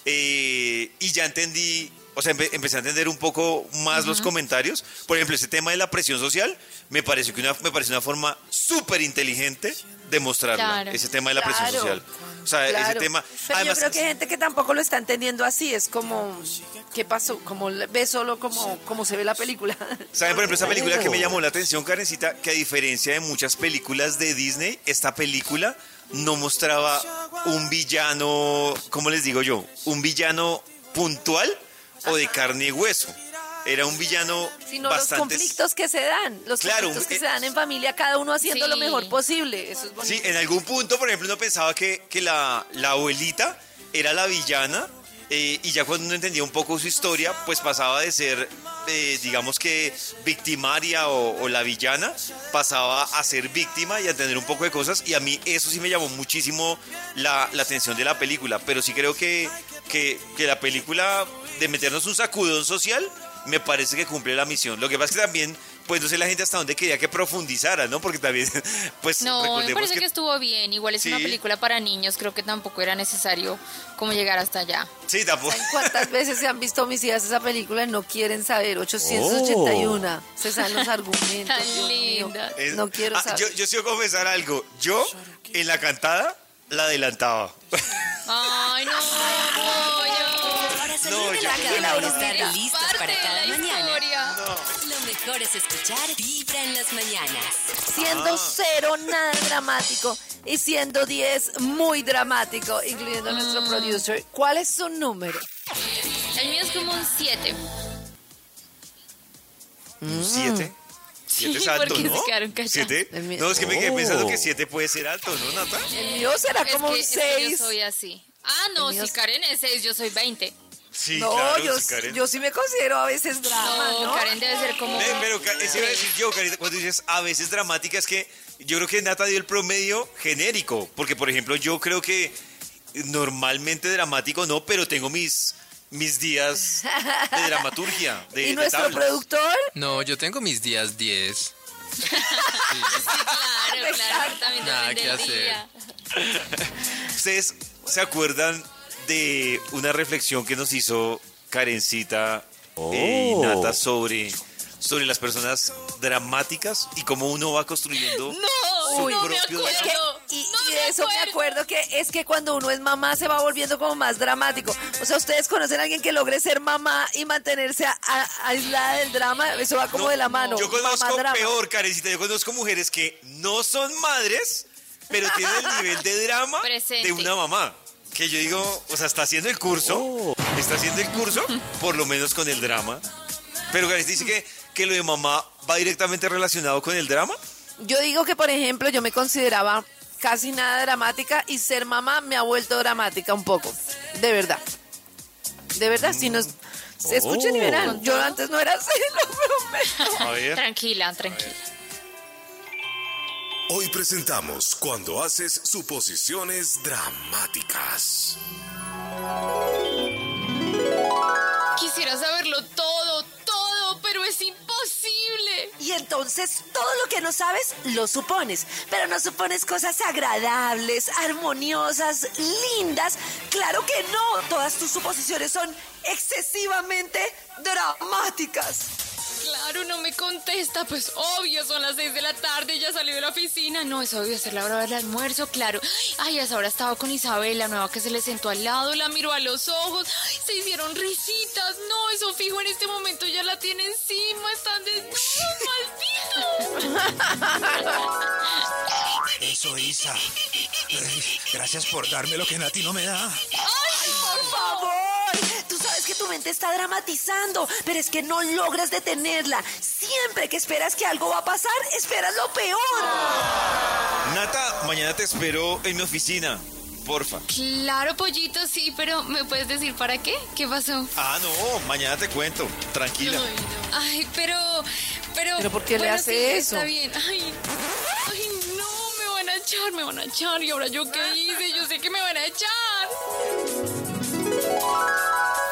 eh, y ya entendí, o sea, empe- empecé a entender un poco más los comentarios. Por ejemplo, ese tema de la presión social me pareció que una, me pareció una forma súper inteligente de mostrarla, Claro. ese tema de la presión Claro. social. O sea, ese tema... Pero además, yo creo que hay gente que tampoco lo está entendiendo así. Es como, ¿qué pasó? Como ve solo como, como se ve la película. *laughs* ¿Saben, por ejemplo, esa película que me llamó la atención, Karencita? Que a diferencia de muchas películas de Disney, esta película no mostraba un villano, ¿cómo les digo yo? Un villano puntual o de carne y hueso. Era un villano Sino los conflictos que se dan. Los Claro, conflictos que eh, se dan en familia, cada uno haciendo lo mejor posible. Eso es bonito. Sí, en algún punto, por ejemplo, uno pensaba que, que la, la abuelita era la villana eh, y ya cuando uno entendía un poco su historia, pues pasaba de ser, eh, digamos que victimaria o, o la villana, pasaba a ser víctima y a entender un poco de cosas y a mí eso sí me llamó muchísimo la, la atención de la película, pero sí creo que, que, que la película de meternos un sacudón social me parece que cumple la misión. Lo que pasa es que también, pues no sé la gente hasta dónde quería que profundizara, ¿no? Porque también, *laughs* pues No, me parece que... que... estuvo bien. Igual es una Sí. película para niños. Creo que tampoco era necesario como llegar hasta allá. Sí, tampoco. ¿Saben cuántas veces se han visto mis hijas esa película y no quieren saber? 881. Se saben los argumentos. Tan linda. Es- No quiero Ah, saber. yo, yo a confesar algo. Yo, en la cantada, la adelantaba. Ay, no, *laughs* salir No, de la cama y estar listos para cada mañana. historia. Lo mejor es escuchar Vibra en las mañanas. Siendo Ah. cero nada dramático y siendo 10 muy dramático, incluyendo a nuestro Mm. producer. ¿Cuál es su número? El mío es como un 7. ¿Un siete? Siete es Sí, alto, porque ¿no? se quedaron callados. ¿Siete? No, es que me quedé Oh. pensando que siete puede ser alto, ¿no, Nata? El mío será Es como que, un es que yo 6. soy así. Ah, no, si es- Karen es 6, yo soy 20. Sí, no, claro, yo, sí, Karen. yo sí me considero a veces drama, No, ¿no? Karen debe ser como... Pero eso iba a decir yo, Carita, cuando dices a veces dramática, es que yo creo que Nata dio el promedio genérico. Porque, por ejemplo, yo creo que normalmente dramático no, pero tengo mis, mis días de dramaturgia, *laughs* de, ¿Y de nuestro tablas. productor? No, yo tengo mis días 10. *laughs* *laughs* Claro, claro, también Nada que hacer. día. ¿Ustedes se acuerdan de una reflexión que nos hizo Karencita eh, y Oh. Nata sobre, sobre las personas dramáticas y cómo uno va construyendo No, su no me propio acuerdo. Es que, drama? y, No y me de eso me acuerdo. acuerdo que es que cuando uno es mamá se va volviendo como más dramático. O sea, ustedes conocen a alguien que logre ser mamá y mantenerse a- a- aislada del drama, eso va como No, de la mano. Yo conozco mamá peor, Karencita. Yo conozco mujeres que no son madres, pero tienen el nivel de drama Presente. de una mamá. Que yo digo, o sea, está haciendo el curso, Oh. está haciendo el curso, *laughs* por lo menos con el drama. Pero Karencita dice que, que lo de mamá va directamente relacionado con el drama. Yo digo que, por ejemplo, yo me consideraba casi nada dramática y ser mamá me ha vuelto dramática un poco. De verdad. De verdad, si nos... Se escuchen y verán. Yo antes no era así, *laughs* lo prometo. A ver. Tranquila, tranquila. Hoy presentamos cuando haces suposiciones dramáticas. Quisiera saberlo todo, todo, pero es imposible. Y entonces todo lo que no sabes lo supones, pero no supones cosas agradables, armoniosas, lindas. Claro que no, todas tus suposiciones son excesivamente dramáticas. Claro, no me contesta. Pues obvio, son las seis de la tarde, ya salió de la oficina. No, es obvio, es la hora del almuerzo, claro. Ay, a esa hora estaba con Isabel, la nueva que se le sentó al lado, la miró a los ojos, Ay, se hicieron risitas. No, eso fijo en este momento ya la tiene encima, están desnudos, *laughs* malditos. Eso, Isa. Ay, Gracias por darme lo que Nati no me da. Sabes que tu mente está dramatizando, pero es que no logras detenerla. Siempre que esperas que algo va a pasar, esperas lo peor. Nata, mañana te espero en mi oficina. Porfa. Claro, pollito, sí, pero ¿me puedes decir para qué? ¿Qué pasó? Ah, no, mañana te cuento. Tranquila. Ay, no. Ay, pero, pero. ¿Pero por qué le hace sí, eso? Está bien. Ay, ay, no, me van a echar, me van a echar. ¿Y ahora yo qué hice? Yo sé que me van a echar.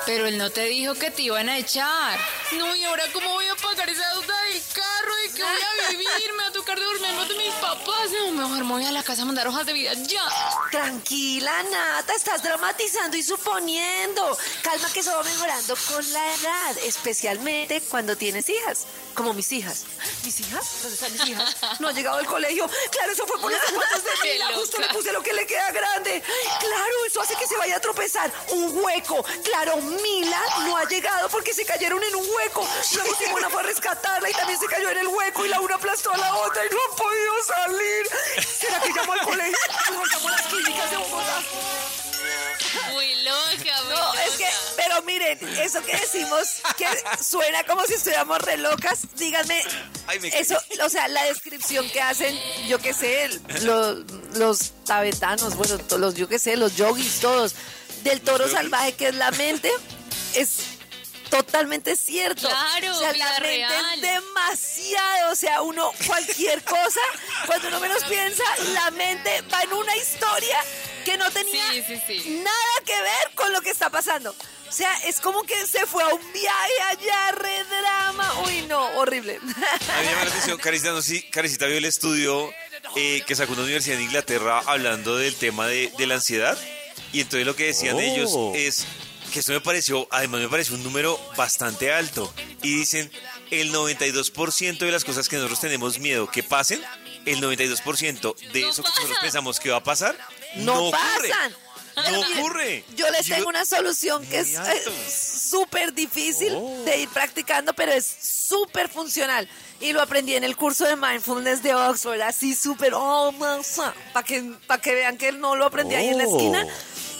Pero él no te dijo que te iban a echar. No, ¿y ahora cómo voy a pagar esa deuda del carro? ¿De qué voy a vivir? Me va a tocar devolver en de mis papás. Mejor me voy a la casa a mandar hojas de vida ya. Tranquila, Nata, estás dramatizando y suponiendo. Calma que eso va mejorando con la edad, especialmente cuando tienes hijas, como mis hijas. ¿Mis hijas? ¿Dónde están mis hijas? No ha llegado al colegio. Claro, eso fue por los zapatos de *laughs* Mila. Justo le puse lo que le queda grande. Claro, eso hace que se vaya a tropezar. Un hueco. Claro, Mila no ha llegado porque se cayeron en un hueco. Luego Simona fue a rescatarla y también se cayó en el hueco y la una aplastó a la otra y no han podido salir. ¿Será que llamó al colegio? Mejor llamo a las clínicas de Bogotá. Muy loca, muy No, loca. es que, pero miren, eso que decimos que suena como si estuviéramos re locas, díganme, Ay, me eso, o sea, la descripción que hacen, yo qué sé, los, los tabetanos, bueno, los, yo qué sé, los yogis, todos, del toro salvaje que es la mente, es totalmente cierto. Claro, o sea, la mente real. es demasiado, o sea, uno, cualquier cosa, cuando uno menos piensa, la mente va en una historia que no tenía Sí, sí, sí. nada que ver con lo que está pasando. O sea, es como que se fue a un viaje allá, re drama. Uy, no, horrible. A mí me llama la atención, Carisita, no sé si Carisita vio el estudio eh, que sacó una universidad en Inglaterra hablando del tema de, de la ansiedad. Y entonces lo que decían ellos es que esto me pareció, además me pareció un número bastante alto. Y dicen, el 92% de las cosas que nosotros tenemos miedo que pasen, el 92% de No eso que nosotros pensamos que va a pasar, no, no, ocurre. pasan. No ocurre. Yo les Yo- tengo una solución que es súper difícil de ir practicando, pero es súper funcional. Y lo aprendí en el curso de mindfulness de Oxford, así súper, oh, para que, pa' que vean que no lo aprendí ahí en la esquina.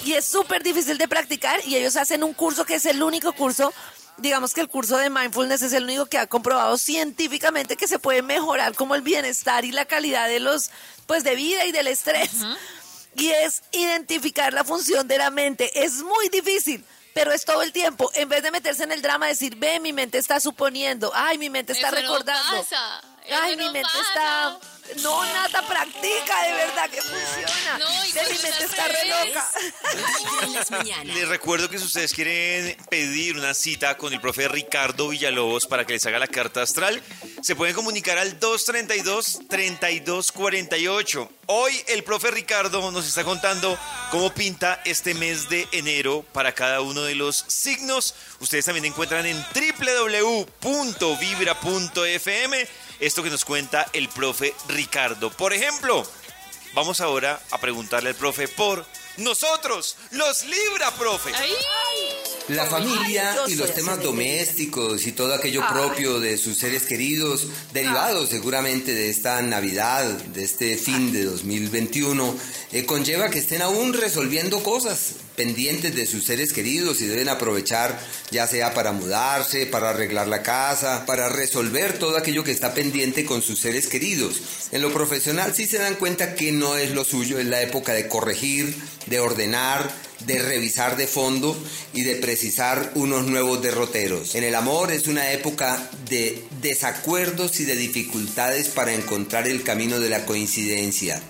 Y es súper difícil de practicar y ellos hacen un curso que es el único curso, digamos que el curso de mindfulness es el único que ha comprobado científicamente que se puede mejorar como el bienestar y la calidad de los, pues de vida y del estrés. Y es identificar la función de la mente. Es muy difícil, pero es todo el tiempo. En vez de meterse en el drama, decir, ve, mi mente está suponiendo, ay, mi mente está Eso no recordando. pasa, Ay, mi mente pasa. está. No, Nata, practica, de verdad que funciona. No, y Ve, mi cuando mente es está re loca. *laughs* Les recuerdo que si ustedes quieren pedir una cita con el profe Ricardo Villalobos para que les haga la carta astral, se pueden comunicar al 232-3248. Hoy el profe Ricardo nos está contando cómo pinta este mes de enero para cada uno de los signos. Ustedes también encuentran en www.vibra.fm esto que nos cuenta el profe Ricardo. Por ejemplo, Vamos ahora a preguntarle al profe por nosotros, los Libra, profe. Ay, La familia y los temas domésticos y todo aquello propio de sus seres queridos, derivados seguramente de esta Navidad, de este fin de 2021, eh, conlleva que estén aún resolviendo cosas. Pendientes de sus seres queridos y deben aprovechar ya sea para mudarse, para arreglar la casa, para resolver todo aquello que está pendiente con sus seres queridos. En lo profesional sí se dan cuenta que no es lo suyo, es la época de corregir, de ordenar, de revisar de fondo y de precisar unos nuevos derroteros. En el amor es una época de desacuerdos y de dificultades para encontrar el camino de la coincidencia.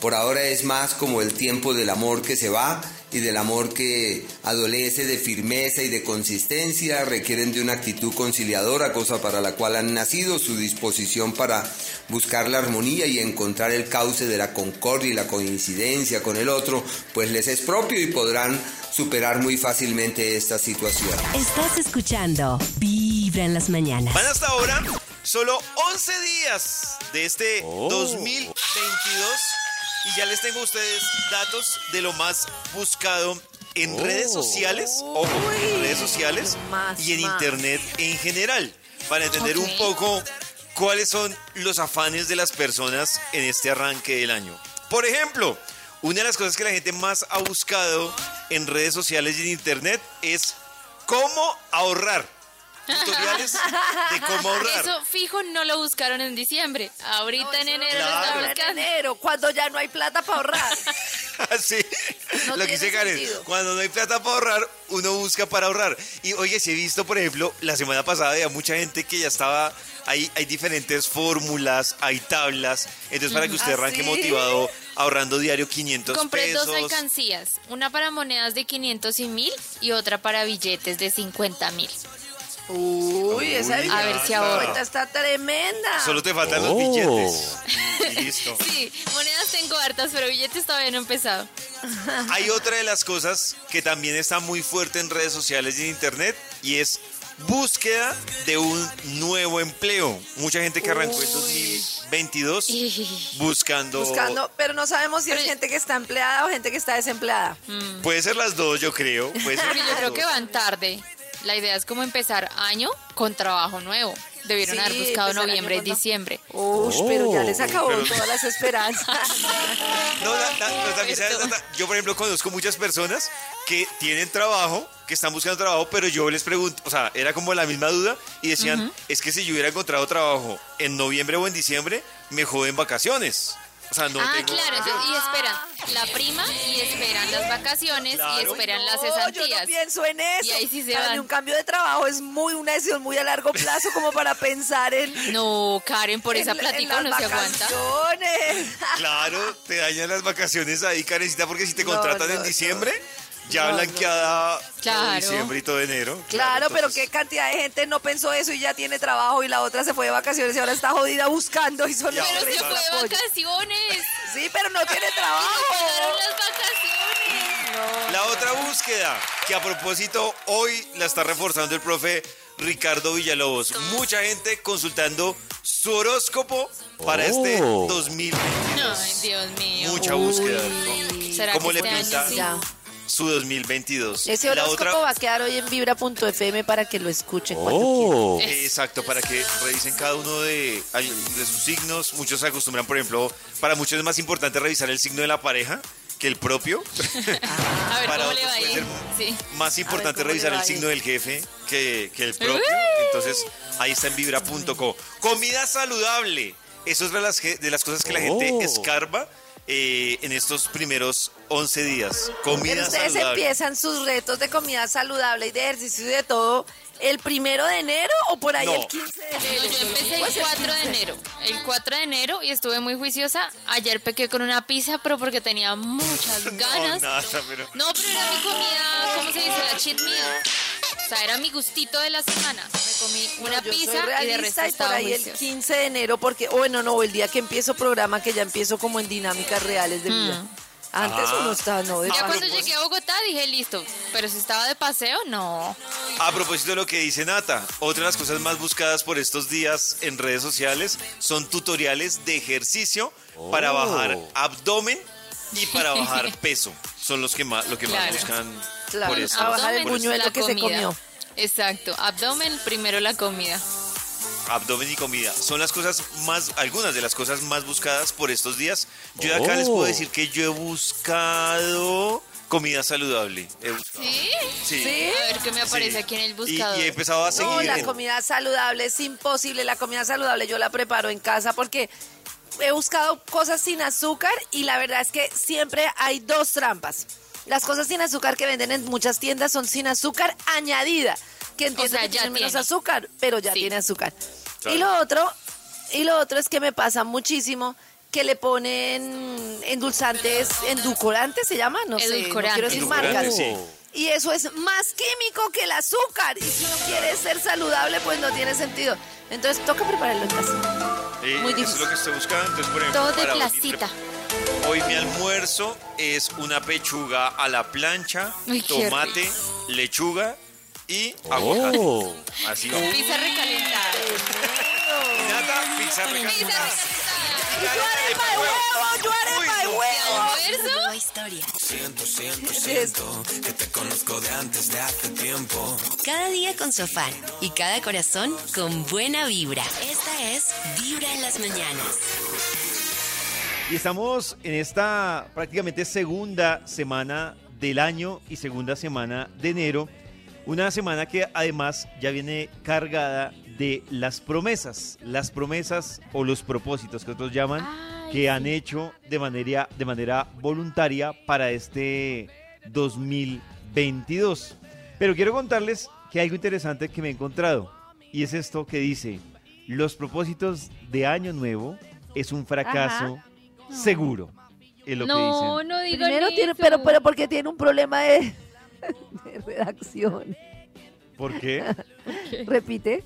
Por ahora es más como el tiempo del amor que se va y del amor que adolece de firmeza y de consistencia, requieren de una actitud conciliadora, cosa para la cual han nacido, su disposición para buscar la armonía y encontrar el cauce de la concordia y la coincidencia con el otro, pues les es propio y podrán superar muy fácilmente esta situación. Estás escuchando Vibra en las mañanas. Van hasta ahora solo 11 días de este 2022 y ya les tengo a ustedes datos de lo más buscado en redes sociales, ojo, en redes sociales Más, y en más. internet en general, para entender un poco cuáles son los afanes de las personas en este arranque del año. Por ejemplo, una de las cosas que la gente más ha buscado en redes sociales y en internet es cómo ahorrar. Tutoriales *laughs* de cómo ahorrar. Eso fijo no lo buscaron en diciembre. Ahorita en enero lo Claro. En enero, cuando ya no hay plata para ahorrar. *laughs* sí, No lo que dice Karen. Cuando no hay plata para ahorrar, uno busca para ahorrar. Y oye, si he visto, por ejemplo, la semana pasada había mucha gente que ya estaba. Hay, hay diferentes fórmulas, hay tablas. Entonces, para que usted ¿Ah, arranque sí? motivado, ahorrando diario 500 Compré pesos. dos alcancías, una para monedas de 500 y 1000 y otra para billetes de 50 mil. Uy, esa Uy, A ver si cuenta está tremenda. Solo te faltan los billetes. *laughs* Y listo. Sí, monedas tengo hartas, pero billetes todavía no he empezado. *laughs* Hay otra de las cosas que también está muy fuerte en redes sociales y en internet y es búsqueda de un nuevo empleo. Mucha gente que arrancó en 2022 *laughs* buscando... Buscando, pero no sabemos si es gente que está empleada o gente que está desempleada. Puede ser las dos, yo creo. Puede ser yo creo dos. que van tarde. La idea es como empezar año con trabajo nuevo. Debieron Sí, haber buscado noviembre y diciembre. Uy, pero ya les acabó pero- todas las esperanzas. *laughs* No, la- la- también, ¿sabes? Yo, por ejemplo, conozco muchas personas que tienen trabajo, que están buscando trabajo, pero yo les pregunto, o sea, era como la misma duda y decían, es que si yo hubiera encontrado trabajo en noviembre o en diciembre, me joden vacaciones. O sea, no ah, tengo... claro, y esperan la prima y esperan las vacaciones y esperan las No, yo cesantías. no pienso en eso. Y ahí sí se Para mí van. un cambio de trabajo es muy una decisión muy a largo plazo como para pensar en No, Karen, por esa en- en plática las no se aguanta. vacaciones. Claro, te dañan las vacaciones ahí, Karencita, porque si te contratan no, en no. Ya No, blanqueada todo Claro. diciembre y todo enero. Claro, pero entonces- qué cantidad de gente no pensó eso y ya tiene trabajo y la otra se fue de vacaciones y ahora está jodida buscando y solo Pero se fue de vacaciones. Sí, pero no tiene trabajo. Pagaron las vacaciones. La otra búsqueda, que a propósito hoy la está reforzando el profe Ricardo Villalobos. Mucha gente consultando su horóscopo para este 2022. Ay, Dios mío. Mucha búsqueda. ¿Será ¿Cómo que le este año pinta? sí? Su 2022. Ese horóscopo otra, va a quedar hoy en vibra.fm para que lo escuchen cuando quieran. Exacto, para que revisen cada uno de, de sus signos. Muchos se acostumbran, por ejemplo, para muchos es más importante revisar el signo de la pareja que el propio. *laughs* A ver Para cómo le va a puede ir. ser Sí. Más importante le revisar el signo del jefe que, que el propio. Entonces, ahí está en vibra.co. Comida saludable. Eso es de las, de las cosas que la gente escarba eh, en estos primeros 11 días. Comida Pero ustedes saludable. empiezan sus retos de comida saludable y de ejercicio y de todo el primero de enero o por ahí No. el 15 de No, enero. yo empecé el Pues 4 de enero. El 4 de enero y estuve muy juiciosa. Ayer pequé con una pizza, pero porque tenía muchas *laughs* ganas. No, nada, pero... No, pero era mi comida, ¿cómo se dice? La cheat meal. O sea, era mi gustito de la semana. Me comí una yo pizza soy y de resto y por estaba ahí el juiciosa. 15 de enero porque bueno no el día que empiezo programa que ya empiezo como en dinámicas reales de vida antes Ah. uno está no de Ya paso. cuando llegué a Bogotá dije, listo. Pero si estaba de paseo, no. A propósito de lo que dice Nata, otra de las cosas más buscadas por estos días en redes sociales son tutoriales de ejercicio para bajar abdomen y para bajar *laughs* peso. Son los que más, lo que más Claro. buscan Claro. por esto. A bajar el Abdomen, buñuelo la que se comida. comió. Exacto. Abdomen, primero la comida. abdomen y comida. Son las cosas más, algunas de las cosas más buscadas por estos días. Yo de acá les puedo decir que yo he buscado comida saludable. He buscado. ¿Sí? Sí. ¿Sí? A ver qué me aparece Sí. aquí en el Y, buscador. y he empezado a seguir. No, la comida saludable es imposible. La comida saludable yo la preparo en casa porque he buscado cosas sin azúcar y la verdad es que siempre hay dos trampas. Las cosas sin azúcar que venden en muchas tiendas son sin azúcar añadida, que entiendo sea, que ya tiene menos azúcar, pero ya Sí. tiene azúcar. Claro. Y lo otro, y lo otro es que me pasa muchísimo que le ponen endulzantes, endulcorantes se llama, no sé, no quiero decir marcas. sí. Y eso es más químico que el azúcar. Y si uno quiere ser saludable, pues no tiene sentido. Entonces toca prepararlo en casa. Eh, Muy eso es difícil. lo que estoy buscando. Entonces, por ejemplo, Todo de placita. Hoy mi almuerzo es una pechuga a la plancha, Ay, qué tomate, lechuga y aguacate. Así va. Pizza recalentada. Nata, pizza recalentada. recalentada. ¡Yo arepa de huevo! ¡Yo arepa de Uy, ¿De huevo! Cada día con su afán y cada corazón con buena vibra. Esta es Vibra en las mañanas. Y estamos en esta prácticamente segunda semana del año y segunda semana de enero. Una semana que además ya viene cargada de las promesas, las promesas o los propósitos que otros llaman, Ay, que han hecho de manera, de manera voluntaria para este 2022. Pero quiero contarles que hay algo interesante que me he encontrado y es esto que dice, los propósitos de año nuevo es un fracaso seguro. Es lo que No, dicen. no digan Primero tiene, eso. pero, pero porque tiene un problema de, *laughs* de redacción. *laughs* ¿Por qué? Repite.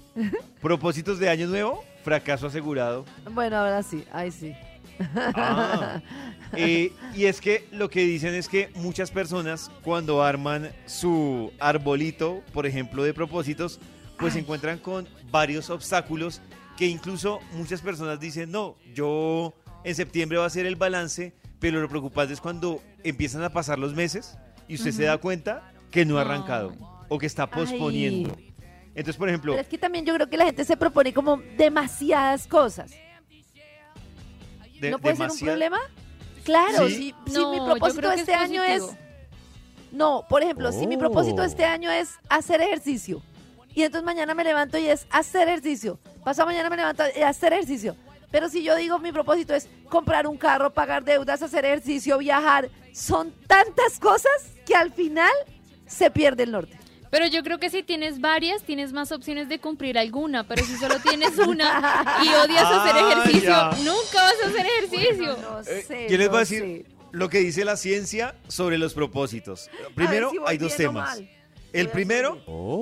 Propósitos de año nuevo, fracaso asegurado. Bueno, ahora sí, ahí sí. Ah. Eh, y es que lo que dicen es que muchas personas cuando arman su arbolito, por ejemplo, de propósitos, pues se encuentran con varios obstáculos que incluso muchas personas dicen, no, yo en septiembre va a ser el balance, pero lo preocupante es cuando empiezan a pasar los meses y usted se da cuenta que no ha arrancado o que está posponiendo. Entonces, por ejemplo, Pero es que también yo creo que la gente se propone como demasiadas cosas. de- ¿No puede ser un problema? Claro, Sí. si, si No, mi propósito este es año es... No, por ejemplo, si mi propósito Oh. este año es hacer ejercicio y entonces mañana me levanto y es hacer ejercicio, pasado mañana me levanto y hacer ejercicio. Pero si yo digo mi propósito es comprar un carro, pagar deudas, hacer ejercicio, viajar, son tantas cosas que al final se pierde el norte. Pero yo creo que si tienes varias, tienes más opciones de cumplir alguna. Pero si solo tienes una y odias *laughs* hacer Ah, ejercicio, ya. nunca vas a hacer ejercicio. No Eh, sé, ¿Quién les no va a decir sé. lo que dice la ciencia sobre los propósitos? Primero, si hay dos temas. mal. El primero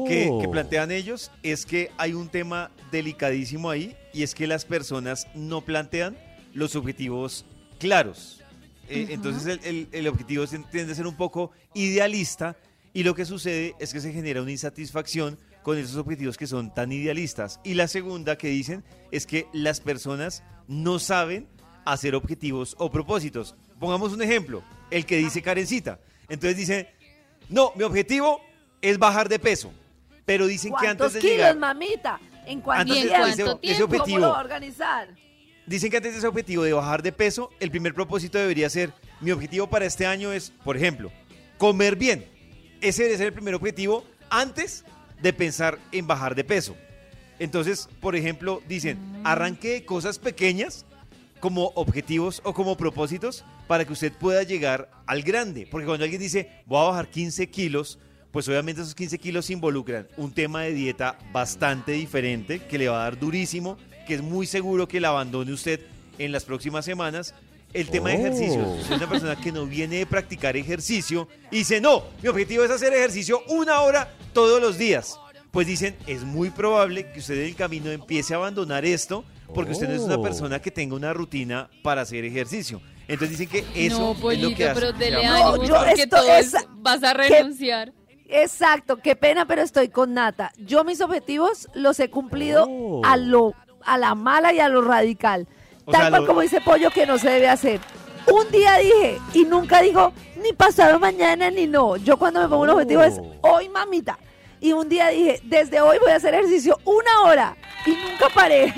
que, que plantean ellos es que hay un tema delicadísimo ahí y es que las personas no plantean los objetivos claros. Eh, Entonces el, el- el objetivo se- tiende a ser un poco idealista y lo que sucede es que se genera una insatisfacción con esos objetivos que son tan idealistas. Y la segunda que dicen es que las personas no saben hacer objetivos o propósitos. Pongamos un ejemplo, el que dice Karencita. Entonces dice, no, mi objetivo es bajar de peso. Pero dicen que antes ¿Cuántos de kilos, llegar, mamita? ¿En cuánto antes ese, cuánto ese tiempo? ¿Cómo objetivo, lo va a organizar? dicen que antes de ese objetivo de bajar de peso, el primer propósito debería ser, mi objetivo para este año es, por ejemplo, comer bien. Ese debe ser el primer objetivo antes de pensar en bajar de peso. Entonces, por ejemplo, dicen, arranque de cosas pequeñas como objetivos o como propósitos para que usted pueda llegar al grande. Porque cuando alguien dice, voy a bajar 15 kilos, pues obviamente esos 15 kilos involucran un tema de dieta bastante diferente que le va a dar durísimo, que es muy seguro que la abandone usted en las próximas semanas. El tema de ejercicio. Si usted es una persona que no viene de practicar ejercicio y dice, no, mi objetivo es hacer ejercicio una hora todos los días. Pues dicen, es muy probable que usted en el camino empiece a abandonar esto porque usted no es una persona que tenga una rutina para hacer ejercicio. Entonces dicen que eso no, es lo pollito, que hace. pero dele No, ánimo yo porque esto todo es, es- vas a renunciar. Exacto, qué pena, pero estoy con Nata. Yo mis objetivos los he cumplido a lo a la mala y a lo radical. O Tal sea, cual lo- como dice Pollo que no se debe hacer. Un día dije y nunca dijo ni pasado mañana ni no. Yo cuando me pongo un objetivo es hoy, mamita. Y un día dije, desde hoy voy a hacer ejercicio una hora. y nunca paré.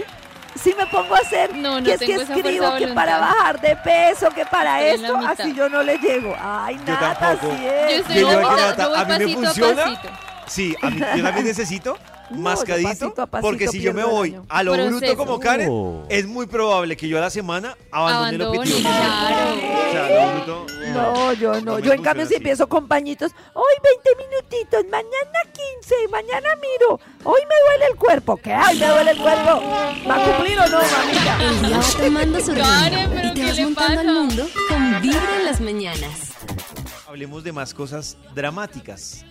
Si me pongo a hacer No, no que es que escribo que para bajar de peso, que para Estoy esto, así yo no le llego. Ay, Yo nada, tampoco. así Yo es. estoy Yo mitad, Nata, yo voy a mí me pasito funciona. a pasito. Sí, a mí, yo también necesito No, mascadito, pasito a pasito porque si yo me voy año. a lo bruto como Karen, Oh. es muy probable que yo a la semana abandone el objetivo. claro. O sea, lo bruto. No, yo no. Yo en cambio si así. empiezo con pañitos, hoy 20 minutitos, mañana 15, mañana miro, hoy me duele el cuerpo. ¿Qué? Ay, me duele el cuerpo. ¿Va a cumplir o no, mamita? El día va tomando su Karen, ritmo ¿pero y te vas montando al mundo con Vibra en las mañanas. Hablemos de más cosas dramáticas.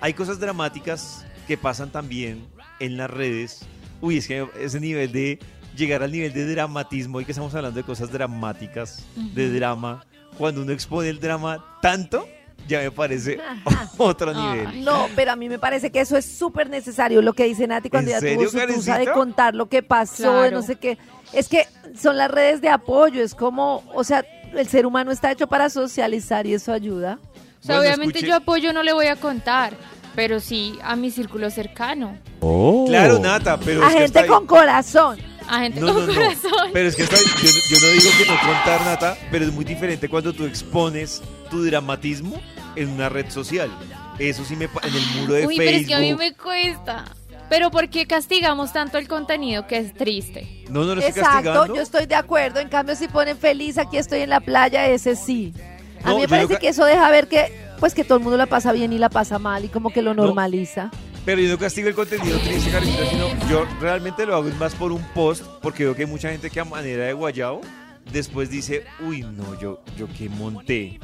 Hay cosas dramáticas que pasan también en las redes. Uy, es que ese nivel de llegar al nivel de dramatismo y que estamos hablando de cosas dramáticas, de drama, cuando uno expone el drama tanto, ya me parece *laughs* otro nivel. No, pero a mí me parece que eso es súper necesario, lo que dice Nati cuando ¿En ya serio, tuvo su tusa de contar lo que pasó, de Claro. no sé qué. Es que son las redes de apoyo, es como, o sea, el ser humano está hecho para socializar y eso ayuda. O sea, Bueno, obviamente escuche- yo apoyo no le voy a contar, pero sí a mi círculo cercano, Claro, Nata, pero a es que gente ahí- con corazón. a gente No, con no, no. corazón. Pero es que ahí- yo, yo no digo que no contar, Nata, pero es muy diferente cuando tú expones tu dramatismo en una red social. Eso sí me en el muro de Uy, pero es que a mí Facebook. me cuesta. Pero ¿por qué castigamos tanto el contenido que es triste? No, no lo estoy Exacto, castigando. yo estoy de acuerdo. En cambio, si ponen feliz, aquí estoy en la playa, ese sí. A No, mí me parece que eso deja ver que, pues que todo el mundo la pasa bien y la pasa mal y como que lo normaliza. Pero yo no castigo el contenido triste, Karencita, sino yo realmente lo hago más por un post, porque veo que hay mucha gente que a manera de guayao después dice, uy, no, yo, yo qué monté,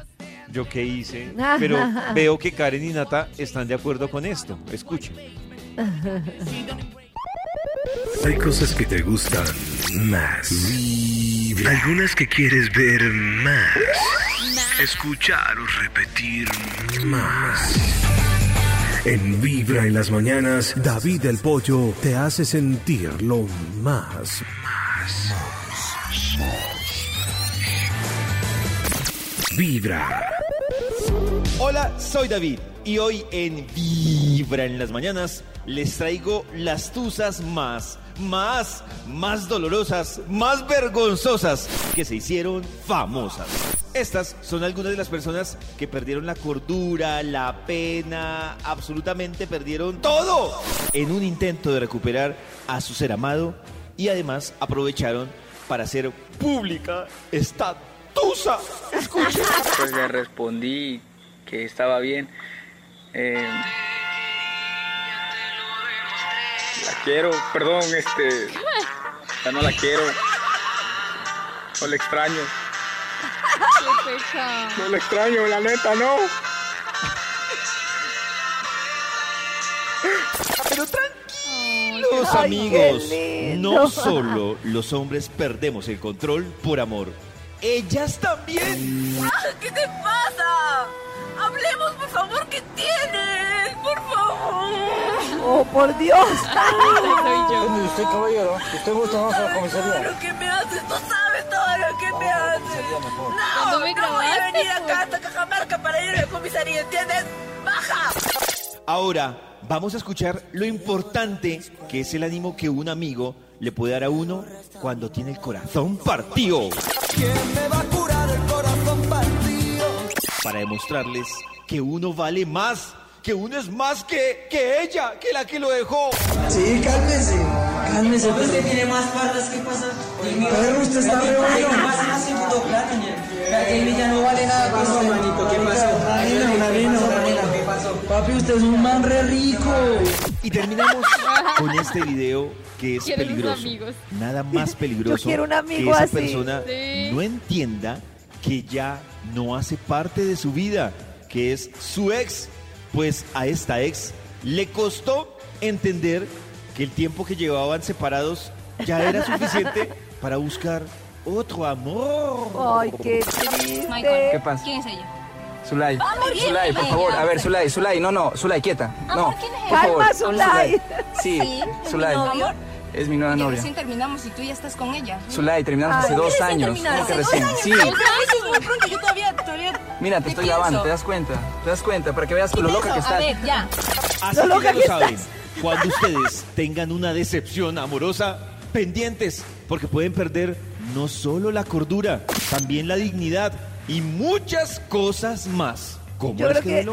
yo qué hice. Pero *laughs* veo que Karen y Nata están de acuerdo con esto. Escuchen. Hay cosas que te gustan más. Algunas que quieres ver más. Escuchar o repetir más. En Vibra en las mañanas, David el Pollo te hace sentir lo más. Más. Vibra. Hola, soy David y hoy en Vibra en las mañanas les traigo las tusas más, más, más dolorosas, más vergonzosas que se hicieron famosas. Estas son algunas de las personas que perdieron la cordura, la pena, absolutamente perdieron todo en un intento de recuperar a su ser amado y además aprovecharon para hacer pública esta tusa. Escuchen. Pues le respondí que estaba bien. Eh, la quiero, perdón, este. Ya no la quiero. No la extraño. No la extraño, la neta, no. Pero tranquilos Ay, amigos, no solo los hombres perdemos el control por amor, ellas también. ¿Qué te pasa? Hablemos, por favor, ¿qué tienes? Por favor. Oh, por Dios. *laughs* Soy yo. usted, caballero? ¿Usted gusta más a la comisaría? ¿Qué me haces? Tú sabes todo lo que me haces. ¿Cuándo me no voy a venir pues? acá hasta Cajamarca para ir a la comisaría, ¿entiendes? ¡Baja! Ahora vamos a escuchar lo importante que es el ánimo que un amigo le puede dar a uno cuando tiene el corazón partido. Para demostrarles que uno vale más, que uno es más que, que ella, que la que lo dejó. Sí, cálmese. Cálmese. Usted tiene más faldas, ¿qué pasa? Perro, usted está re bueno. Más en segundo plano, Él ya no vale nada con eso, manito. ¿Qué pasó? Harina. ¿Qué pasó? Papi, usted es un man re rico. Y terminamos con este video que es Quiero peligroso. Nada más peligroso *laughs* Yo quiero un amigo que esa así. persona Sí. no entienda que ya no hace parte de su vida, que es su ex. Pues a esta ex le costó entender que el tiempo que llevaban separados ya era suficiente *laughs* para buscar otro amor. Ay, qué triste. ¿Qué pasa? ¿Quién es ella? Zulay. ¿quién Zulay, por favor. A ver, Zulay, Zulay. No, no, Zulay, quieta. No. ¿quién es por ella? favor. Calma, Zulay. Sí, Sí, ¿es Zulay. mi novio? Es mi nueva novia. recién terminamos y tú ya estás con ella. Zulay, terminamos hace Ay, dos años. ¿Cómo que recién? años. Sí. Ay, pero eso es muy pronto, yo todavía, todavía Mira, te estoy pienso. grabando, ¿te das cuenta? ¿Te das cuenta? Para que veas ¿Qué lo loca que estás. A ver, ya. Así Lo que loca ya lo que saben. Cuando ustedes tengan una decepción amorosa, pendientes, porque pueden perder no solo la cordura, también la dignidad y muchas cosas más. ¿Cómo Yo creo que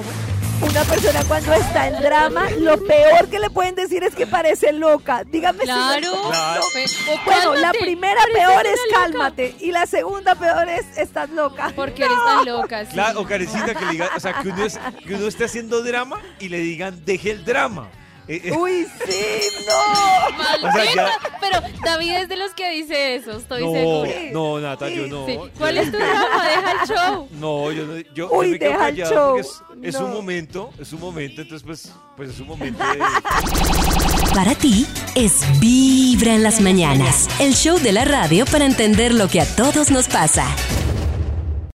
una persona cuando está en drama, lo peor que le pueden decir es que parece loca. Dígame si no- Claro. Claro. Pues, o Bueno, la primera peor es loca. cálmate y la segunda peor es estás loca. Porque eres tan loca. sí. Claro, o carecita que le diga, o sea, que uno, es- que uno esté haciendo drama y le digan, deje el drama. Eh, eh, Uy, sí, no. Maldita, O sea, ya- Pero David es de los que dice eso, estoy no, segura. no, Nata, yo no. Sí. Yo- ¿Cuál es tu drama? Deja el show. No, yo no, yo, yo Uy, me quedo deja el callado show. porque es, es un No. momento, es un momento, entonces pues, pues es un momento de... Para ti es Vibra en las mañanas, el show de la radio para entender lo que a todos nos pasa.